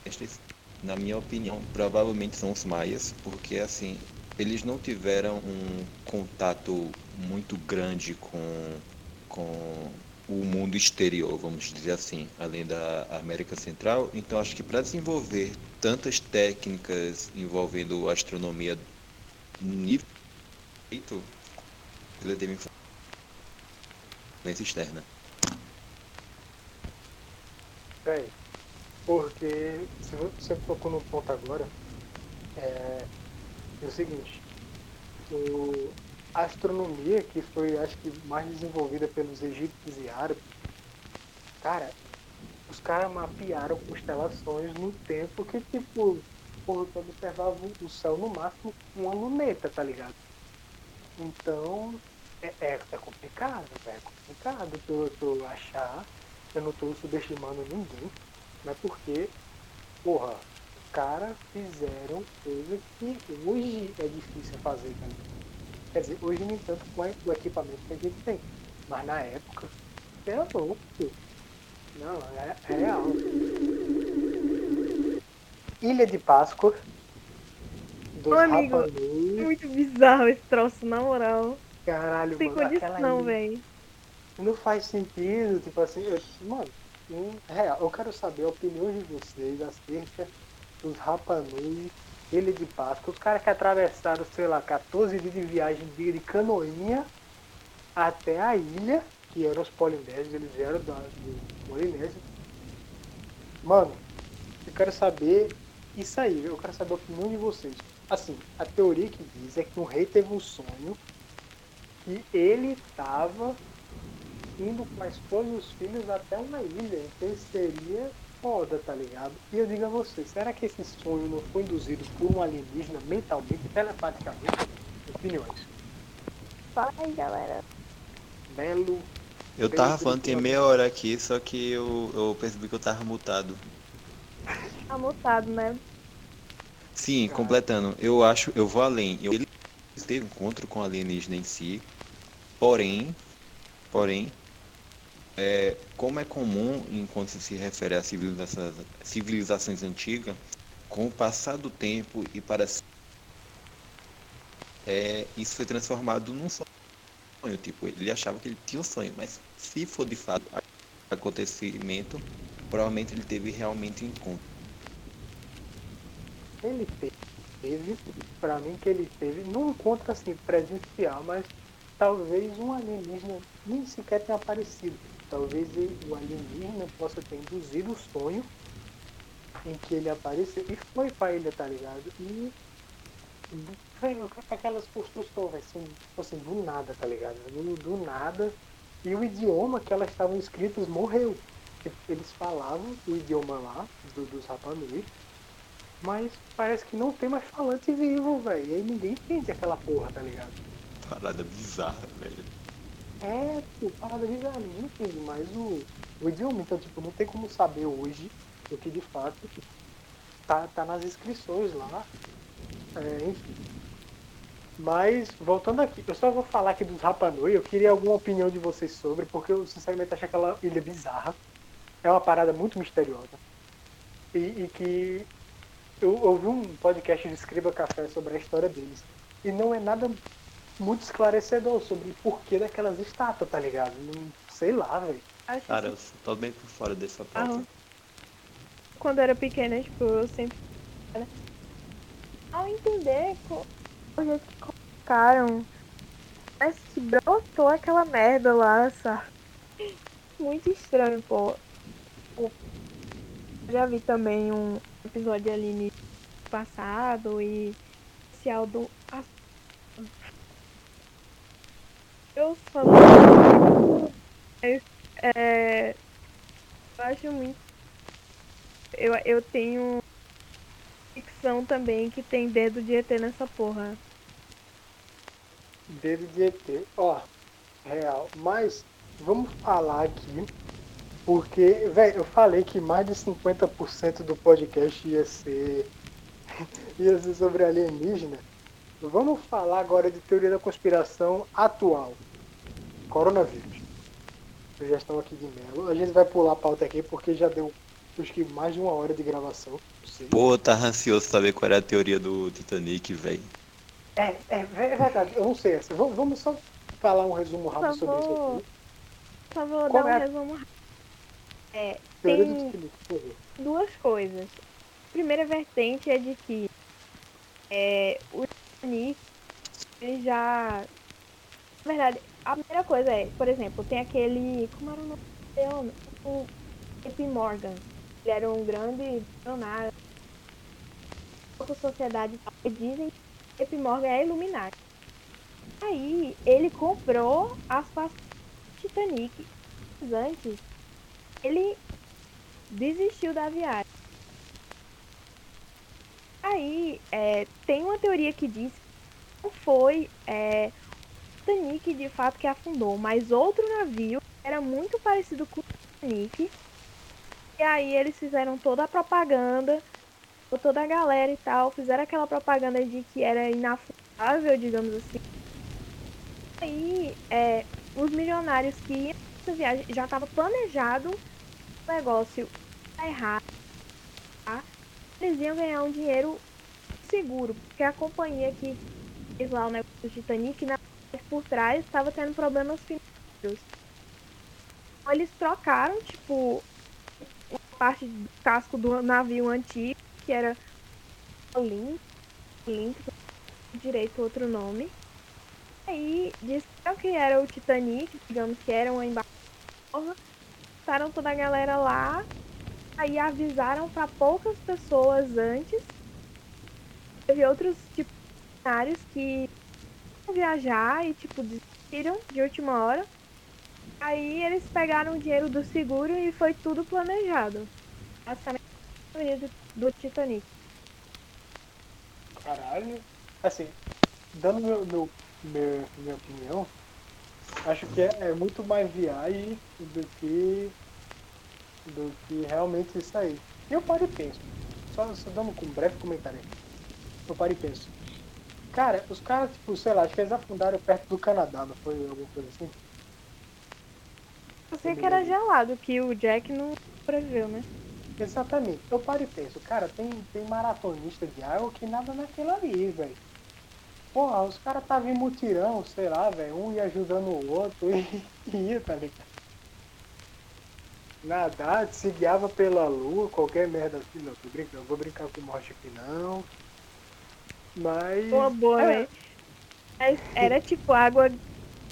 Speaker 4: estes, na minha opinião, provavelmente são os maias, porque assim, eles não tiveram um contato muito grande com, com o mundo exterior, vamos dizer assim, além da América Central. Então acho que para desenvolver tantas técnicas envolvendo astronomia no nível ele teve influência externa.
Speaker 1: Véi, porque se vo- você tocou no ponto agora, é, é o seguinte, o, a astronomia que foi acho que mais desenvolvida pelos egípcios e árabes, cara, os caras mapearam constelações no tempo que tipo, porra, tu observava o céu no máximo uma luneta, tá ligado? Então, é, é, é complicado, é complicado tu, tu achar, eu não tô subestimando ninguém, mas porque, porra, os caras fizeram coisa que hoje é difícil fazer, ligado? Quer dizer, hoje nem tanto com o equipamento que a gente tem, mas na época, é louco. Não, é, é real. Ilha de Páscoa.
Speaker 2: Ô, amigo. Muito bizarro esse troço, na moral.
Speaker 1: Caralho,
Speaker 2: tem
Speaker 1: mano.
Speaker 2: condição,
Speaker 1: aquela ilha-
Speaker 2: velho.
Speaker 1: não faz sentido, tipo assim, eu, mano, em real, eu quero saber a opinião de vocês acerca dos Rapanui, Ilha de Páscoa, os caras que atravessaram, sei lá, 14 dias de viagem de canoinha até a ilha, que eram os polinésios, eles vieram da, Polinésia. Mano, eu quero saber isso aí, eu quero saber a opinião de vocês. Assim, a teoria que diz é que um rei teve um sonho que ele estava indo com a esposa e os filhos até uma ilha. Então seria foda, tá ligado? E eu digo a vocês, será que esse sonho não foi induzido por um alienígena mentalmente, telepaticamente? Opiniões.
Speaker 2: Fala aí, galera.
Speaker 1: Belo.
Speaker 4: Eu tava falando tem meia hora aqui, só que eu, eu percebi que eu tava mutado.
Speaker 2: Tá mutado, né?
Speaker 4: Sim, completando. Eu acho, eu vou além. Eu, ele teve encontro com alienígena em si, porém, porém, é, como é comum enquanto se refere a civilizações, civilizações antigas, com o passar do tempo e para é, isso foi transformado num sonho. Tipo, ele achava que ele tinha um sonho, mas se for de fato acontecimento, provavelmente ele teve realmente um encontro.
Speaker 1: Ele teve, pra mim que ele teve, não encontro assim presencial, mas talvez um alienígena nem sequer tenha aparecido. Talvez ele- o alienígena possa ter induzido o sonho em que ele apareceu e foi pra ilha, tá ligado? E velho, aquelas vai ser tipo assim, do nada, tá ligado? Do, do nada. E o idioma que elas estavam escritas morreu. Tipo, Eles falavam o idioma lá, do, dos Rapanui, mas parece que não tem mais falante vivo, velho. E aí ninguém entende aquela porra, tá ligado?
Speaker 4: Parada bizarra, velho.
Speaker 1: É, pô, parada bizarra, ninguém entende mais o, o idioma. Então, tipo, não tem como saber hoje o que de fato tá, tá nas inscrições lá. É, enfim. Mas, voltando aqui, eu só vou falar aqui dos Rapanui, eu queria alguma opinião de vocês sobre, porque eu sinceramente acho aquela ilha bizarra. É uma parada muito misteriosa. E, e que eu ouvi um podcast de Escriba Café sobre a história deles. E não é nada muito esclarecedor sobre o porquê daquelas estátuas, tá ligado? Não, sei lá, velho.
Speaker 4: Cara,
Speaker 2: que
Speaker 4: eu tô bem por fora dessa pauta.
Speaker 2: Ah, quando eu era pequena, tipo, eu sempre. Ao entender o jeito que colocaram, parece que brotou aquela merda lá, sabe? Muito estranho, pô. Eu já vi também um episódio ali no passado e especial do. Ah, Eu não. Mas, é, eu acho muito. Eu, eu tenho ficção também que tem dedo de ET nessa porra.
Speaker 1: Dedo de ET. Ó, real. Mas vamos falar aqui, porque, velho, eu falei que mais de 50% do podcast ia ser ia ser sobre alienígena. Vamos falar agora de teoria da conspiração atual. Coronavírus. Sugestão aqui de Melo. A gente vai pular a pauta aqui porque já deu acho que mais de uma hora de gravação.
Speaker 4: Pô, tá ansioso saber qual era a teoria do Titanic, velho.
Speaker 1: É, é, é verdade, eu não sei essa. Vamos, vamos só falar um resumo rápido
Speaker 2: Por
Speaker 1: sobre isso
Speaker 2: favor.
Speaker 1: aqui.
Speaker 2: Só vou
Speaker 1: Qual
Speaker 2: dar
Speaker 1: é
Speaker 2: um resumo rápido. É,
Speaker 1: Teoria
Speaker 2: tem-
Speaker 1: do Titanic, por favor.
Speaker 2: duas coisas. A primeira vertente é de que é, o Titanic ele já. Na verdade, a primeira coisa é, por exemplo, tem aquele. Como era o nome dele? O J.P. Morgan. Ele era um grande bilionário. Outra sociedade e dizem que J.P. Morgan é Illuminati. Aí ele comprou as passagens do Titanic. Mas Antes, ele desistiu da viagem. Aí, é, tem uma teoria que diz que não foi é, Titanic de fato que afundou, mas outro navio era muito parecido com o Titanic. E aí eles fizeram toda a propaganda, toda a galera e tal, fizeram aquela propaganda de que era inafundável, digamos assim. Aí, é, os milionários que iam nessa viagem já estava planejado o negócio dar errado, tá? Eles iam ganhar um dinheiro seguro, porque a companhia que fez lá o negócio do Titanic, na verdade, por trás, estava tendo problemas financeiros. eles trocaram, tipo, uma parte do casco do navio antigo, que era Olímpico, Olímpico, direito outro nome. Aí disseram que era o Titanic, digamos que era uma embaixada. Botaram toda a galera lá. Aí avisaram para poucas pessoas antes. Teve outros tipo cenários que viajar e tipo desistiram de última hora. Aí eles pegaram o dinheiro do seguro e foi tudo planejado. Basicamente do, do Titanic.
Speaker 1: Caralho. Assim, dando meu, meu, meu, minha opinião, acho que é, é muito mais viagem do que do que realmente isso aí. E eu paro e penso, só, só dando um breve comentário. Eu paro e penso. Cara, os caras, tipo, sei lá, acho que eles afundaram perto do Canadá, não foi alguma coisa assim?
Speaker 2: Eu sei que era gelado, que o Jack não sobreviveu, né?
Speaker 1: Exatamente. Eu paro e penso, cara, tem, tem maratonista de água que nada naquilo ali, velho. Porra, os caras estavam em mutirão, sei lá, velho, um ia ajudando o outro e, e ia, tá ligado? Nadar, se guiava pela lua, qualquer merda assim, não, tô brincando, vou brincar com morte aqui não. Mas.
Speaker 2: Boa, boa,
Speaker 1: é,
Speaker 2: né? Mas era tipo água, se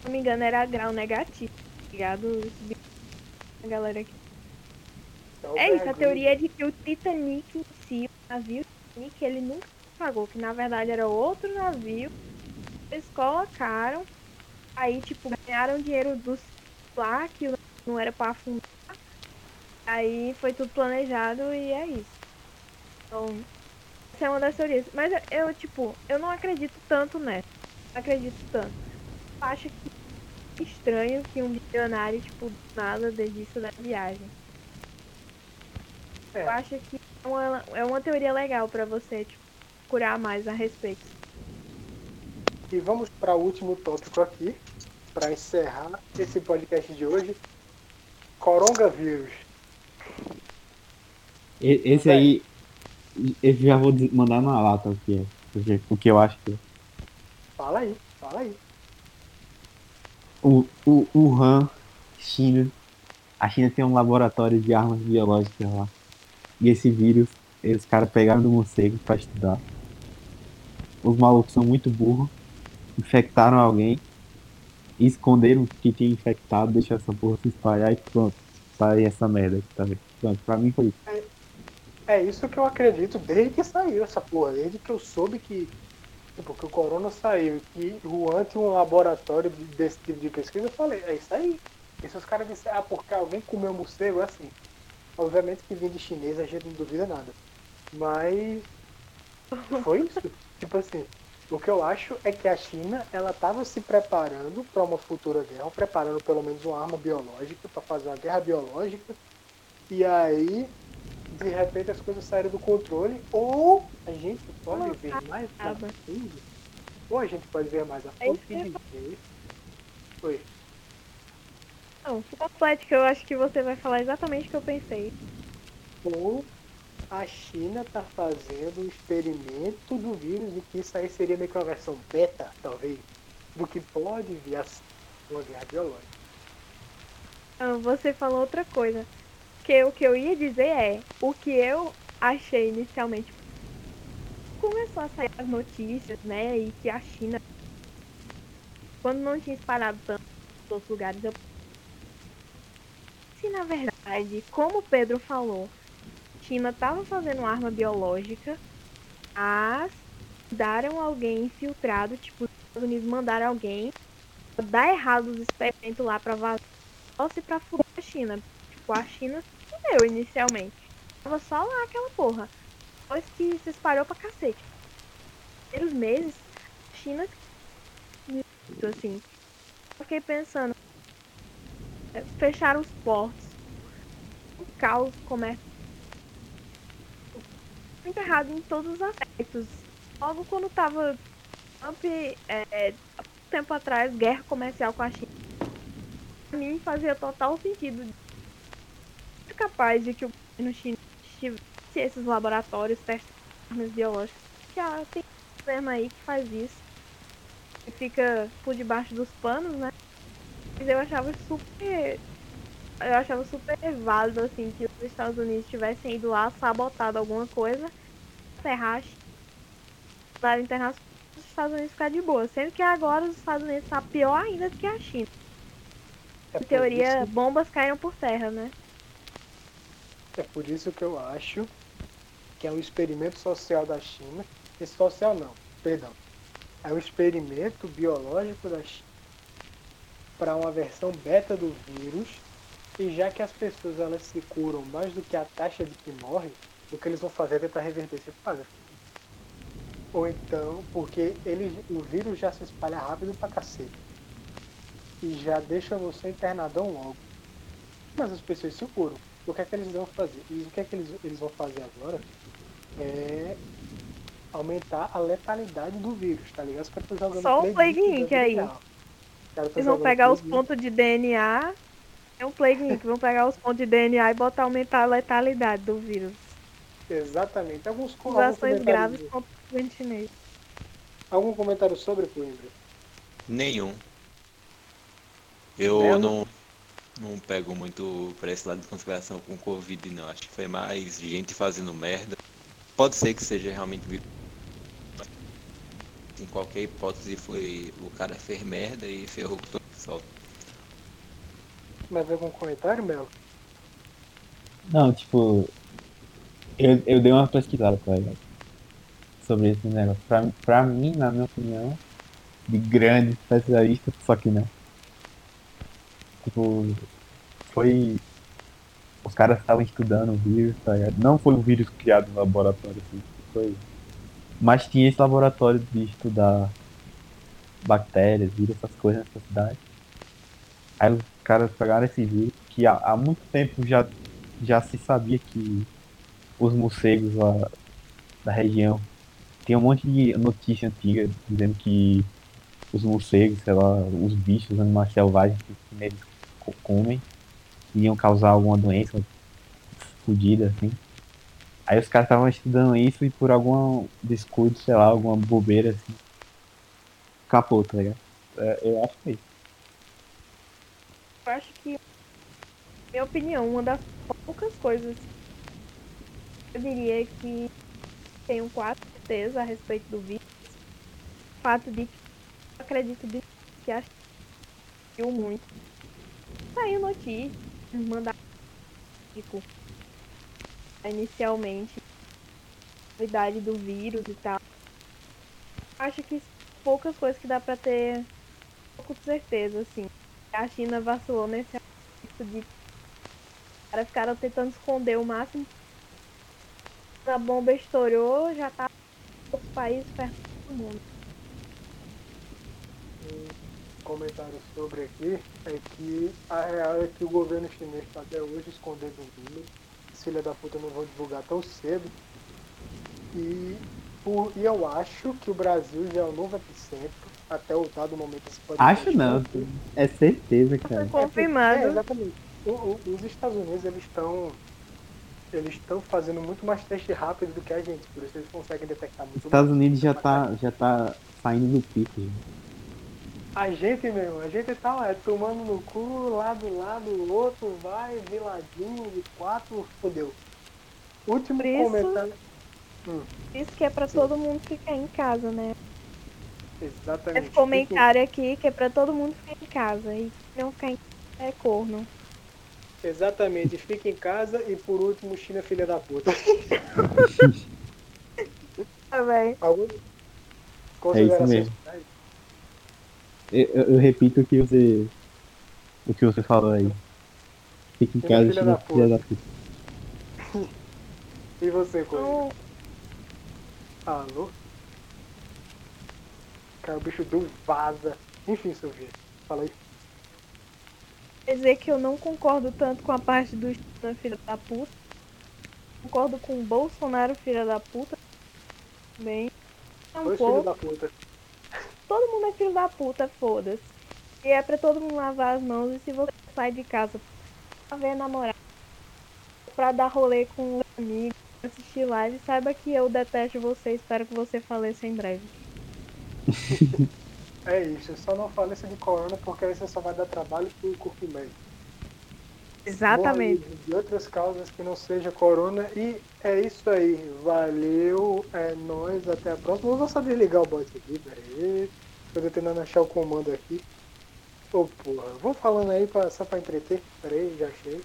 Speaker 2: não me engano, era grau negativo, tá ligado? A galera aqui.
Speaker 1: então,
Speaker 2: É isso, a teoria é de que o Titanic em si, o navio Titanic, ele nunca pagou, que na verdade era outro navio. Eles colocaram, aí tipo, ganharam dinheiro dos lá, que não era pra afundar. Aí foi tudo planejado e é isso. Então, essa é uma das teorias. Mas eu, eu, tipo, eu não acredito tanto nessa. Não acredito tanto. Eu acho que é estranho que um bilionário, tipo, do nada desista da viagem.
Speaker 1: É.
Speaker 2: Eu acho que é uma, é uma teoria legal pra você, tipo, curar mais a respeito.
Speaker 1: E vamos para o último tópico aqui, para encerrar esse podcast de hoje. Coronavírus.
Speaker 3: Esse aí, esse já vou mandar na lata o que é. O que eu acho que é.
Speaker 1: Fala aí, fala aí.
Speaker 3: O, o Wuhan, China. A China tem um laboratório de armas biológicas lá. E esse vírus, os caras pegaram do morcego pra estudar. Os malucos são muito burros. Infectaram alguém. Esconderam que tinha infectado, deixaram essa porra se espalhar e pronto. Sai essa merda aqui, tá vendo? Pronto, pra mim foi isso.
Speaker 1: É isso que eu acredito desde que saiu essa porra, desde que eu soube que, tipo, que o corona saiu e que Wuhan tinha um laboratório de- desse tipo de pesquisa, eu falei, é isso aí. E se os caras disserem, ah, porque alguém comeu morcego, é assim. Obviamente que vem de chinês, a gente não duvida nada. Mas foi isso. tipo assim, o que eu acho é que a China, ela estava se preparando para uma futura guerra, preparando pelo menos uma arma biológica, para fazer uma guerra biológica. E aí, de repente as coisas saíram do controle, ou a gente pode ver mais a fundo, ou a gente pode ver mais a fundo e dizer. Foi.
Speaker 2: Não, que eu acho que você vai falar exatamente o que eu pensei.
Speaker 1: Ou a China está fazendo um experimento do vírus e que isso aí seria meio que uma versão beta, talvez, do que pode vir a ser uma guerra biológica.
Speaker 2: Ah, Você falou outra coisa. Que o que eu ia dizer é, o que eu achei inicialmente. Começou a sair as notícias, né? E que a China. Quando não tinha espalhado tanto nos outros lugares, eu. Se na verdade, como o Pedro falou, China estava fazendo arma biológica, mas mandaram alguém infiltrado, tipo, os Estados Unidos mandaram alguém dar errado os experimentos lá pra vazar fosse pra fuder a China. Tipo, a China fudeu inicialmente. Tava só lá aquela porra. Depois que se espalhou pra cacete. Primeiros meses, a China. Assim. Eu fiquei pensando. é, Fecharam os portos. O caos começa. Muito errado em todos os aspectos. Logo quando tava Trump, é, tempo atrás, guerra comercial com a China pra mim fazia total sentido. Capaz de que o governo chinês tivesse esses laboratórios testando armas biológicas. Já tem um aí que faz isso. E fica por debaixo dos panos, né? Mas eu achava super eu achava super válido, assim, que os Estados Unidos tivessem ido lá, sabotado alguma coisa, ferrar a área internacional os Estados Unidos ficar de boa. Sendo que agora os Estados Unidos está pior ainda do que a China.
Speaker 1: É
Speaker 2: Em teoria,
Speaker 1: isso-
Speaker 2: bombas caíram por terra, né?
Speaker 1: É por isso que eu acho que é um experimento social da China. Esse social não, perdão. É um experimento biológico da China para uma versão beta do vírus. E já que as pessoas elas se curam mais do que a taxa de que morrem, o que eles vão fazer é tentar reverter esse quadro. Ou então, porque ele, o vírus já se espalha rápido pra cacete. E já deixa você internadão logo. Mas as pessoas se curam. O que é que eles vão fazer? E o que é que eles, eles vão fazer agora é aumentar a letalidade do vírus, tá ligado? Os caras estão jogando
Speaker 2: Só um
Speaker 1: Plague Inc. Vida
Speaker 2: aí. Eles vão pegar os pontos de DNA. É um Plague Inc. Vão pegar os pontos de DNA e botar aumentar a letalidade do vírus.
Speaker 1: Exatamente. Alguns, com-
Speaker 2: As
Speaker 1: algum
Speaker 2: ações
Speaker 1: comentário-
Speaker 2: graves contra o chinês.
Speaker 1: Algum comentário sobre, Coimbra?
Speaker 4: Nenhum. Eu não, não pego muito pra esse lado de conspiração com Covid, não. Acho que foi mais gente fazendo merda. Pode ser que seja realmente mas Em qualquer hipótese foi o cara fez merda e ferrou com todo o pessoal.
Speaker 1: Mais algum comentário, Melo?
Speaker 3: Não, tipo, eu, eu dei uma pesquisada, tá ligado? Sobre esse negócio. Pra, pra mim, na minha opinião, de grande especialista, só que não. Tipo, foi. Os caras estavam estudando o vírus, tá ligado? Não foi um vírus criado no laboratório, assim, foi. Mas tinha esse laboratório de estudar bactérias, vírus, essas coisas nessa cidade. Aí os caras pegaram esse vírus, que há, há muito tempo já já se sabia que os morcegos lá da região tem um monte de notícia antiga dizendo que os morcegos, sei lá, os bichos, os animais selvagens que co- comem iam causar alguma doença fodida, assim. Aí os caras estavam estudando isso e por algum descuido, sei lá, alguma bobeira assim, capou, tá ligado? É, eu acho que é isso.
Speaker 2: Eu acho que, minha opinião, uma das poucas coisas eu diria que tenho quase certeza a respeito do vírus. O fato de que eu acredito de que acho que muito. Saiu notícia, mandar tipo, inicialmente a idade do vírus e tal. Acho que poucas coisas que dá pra ter certeza, assim a China vacilou nesse aspecto de os caras ficaram tentando esconder o máximo. A bomba estourou, já tá o país perto do mundo.
Speaker 1: Comentário sobre aqui é que a real é que o governo chinês está até hoje escondendo o número. Os filha da puta não vão divulgar tão cedo. E, por, e eu acho que o Brasil já é o novo epicentro. Até o dado momento
Speaker 3: Acho não, é certeza,
Speaker 2: Foi
Speaker 3: cara.
Speaker 1: É,
Speaker 2: confirmado.
Speaker 1: É, exatamente. O- o- os Estados Unidos eles estão eles estão fazendo muito mais teste rápido do que a gente, por isso eles conseguem detectar muito
Speaker 3: Os Estados
Speaker 1: mais.
Speaker 3: Unidos já tá, já tá saindo do pico. já.
Speaker 1: A gente mesmo, a gente tá lá, é, tomando no cu, lado, lado, o outro vai, viladinho, de quatro, fodeu. Último
Speaker 2: Por isso-
Speaker 1: comentário.
Speaker 2: Isso que é pra todo mundo ficar em casa, né?
Speaker 1: Exatamente.
Speaker 2: Esse comentário aqui que é pra todo mundo ficar em casa. E não ficar em casa é corno.
Speaker 1: Exatamente, fica em casa e por último, China filha da puta.
Speaker 2: Tá bem.
Speaker 1: Algum... Considerações
Speaker 3: mesmo. Eu, eu- eu repito o que você. O que você falou aí. Fica em
Speaker 1: Filha
Speaker 3: casa,
Speaker 1: filha
Speaker 3: China,
Speaker 1: da
Speaker 3: filha da puta.
Speaker 1: E você, Coisa?
Speaker 2: Então,
Speaker 1: Alô? Cara, o bicho deu vaza. Enfim, seu vídeo. Fala aí.
Speaker 2: quer dizer que eu não concordo tanto com a parte do filha da puta. Concordo com o Bolsonaro filha da puta. Bem. É um
Speaker 1: Dois
Speaker 2: pouco.
Speaker 1: filhos da puta.
Speaker 2: Todo mundo é filho da puta, foda-se. E é pra todo mundo lavar as mãos e se você sai de casa pra ver namorar, pra dar rolê com um amigo, assistir live, saiba que eu detesto você e espero que você faleça em breve.
Speaker 1: É isso, só não faleça de corona porque aí você só vai dar trabalho pro corpo médico.
Speaker 2: Exatamente.
Speaker 1: de outras causas que não seja corona. E é isso aí. Valeu. É nóis. Até a próxima. Vou só desligar o bot aqui. Pera aí. Eu tô tentando achar o comando aqui. Ô porra. Vou falando aí pra, só pra entreter. Pera aí, já achei.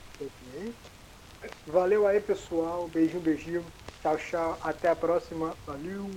Speaker 1: Valeu aí, pessoal. Beijinho, beijinho. Tchau, tchau. Até a próxima. Valeu.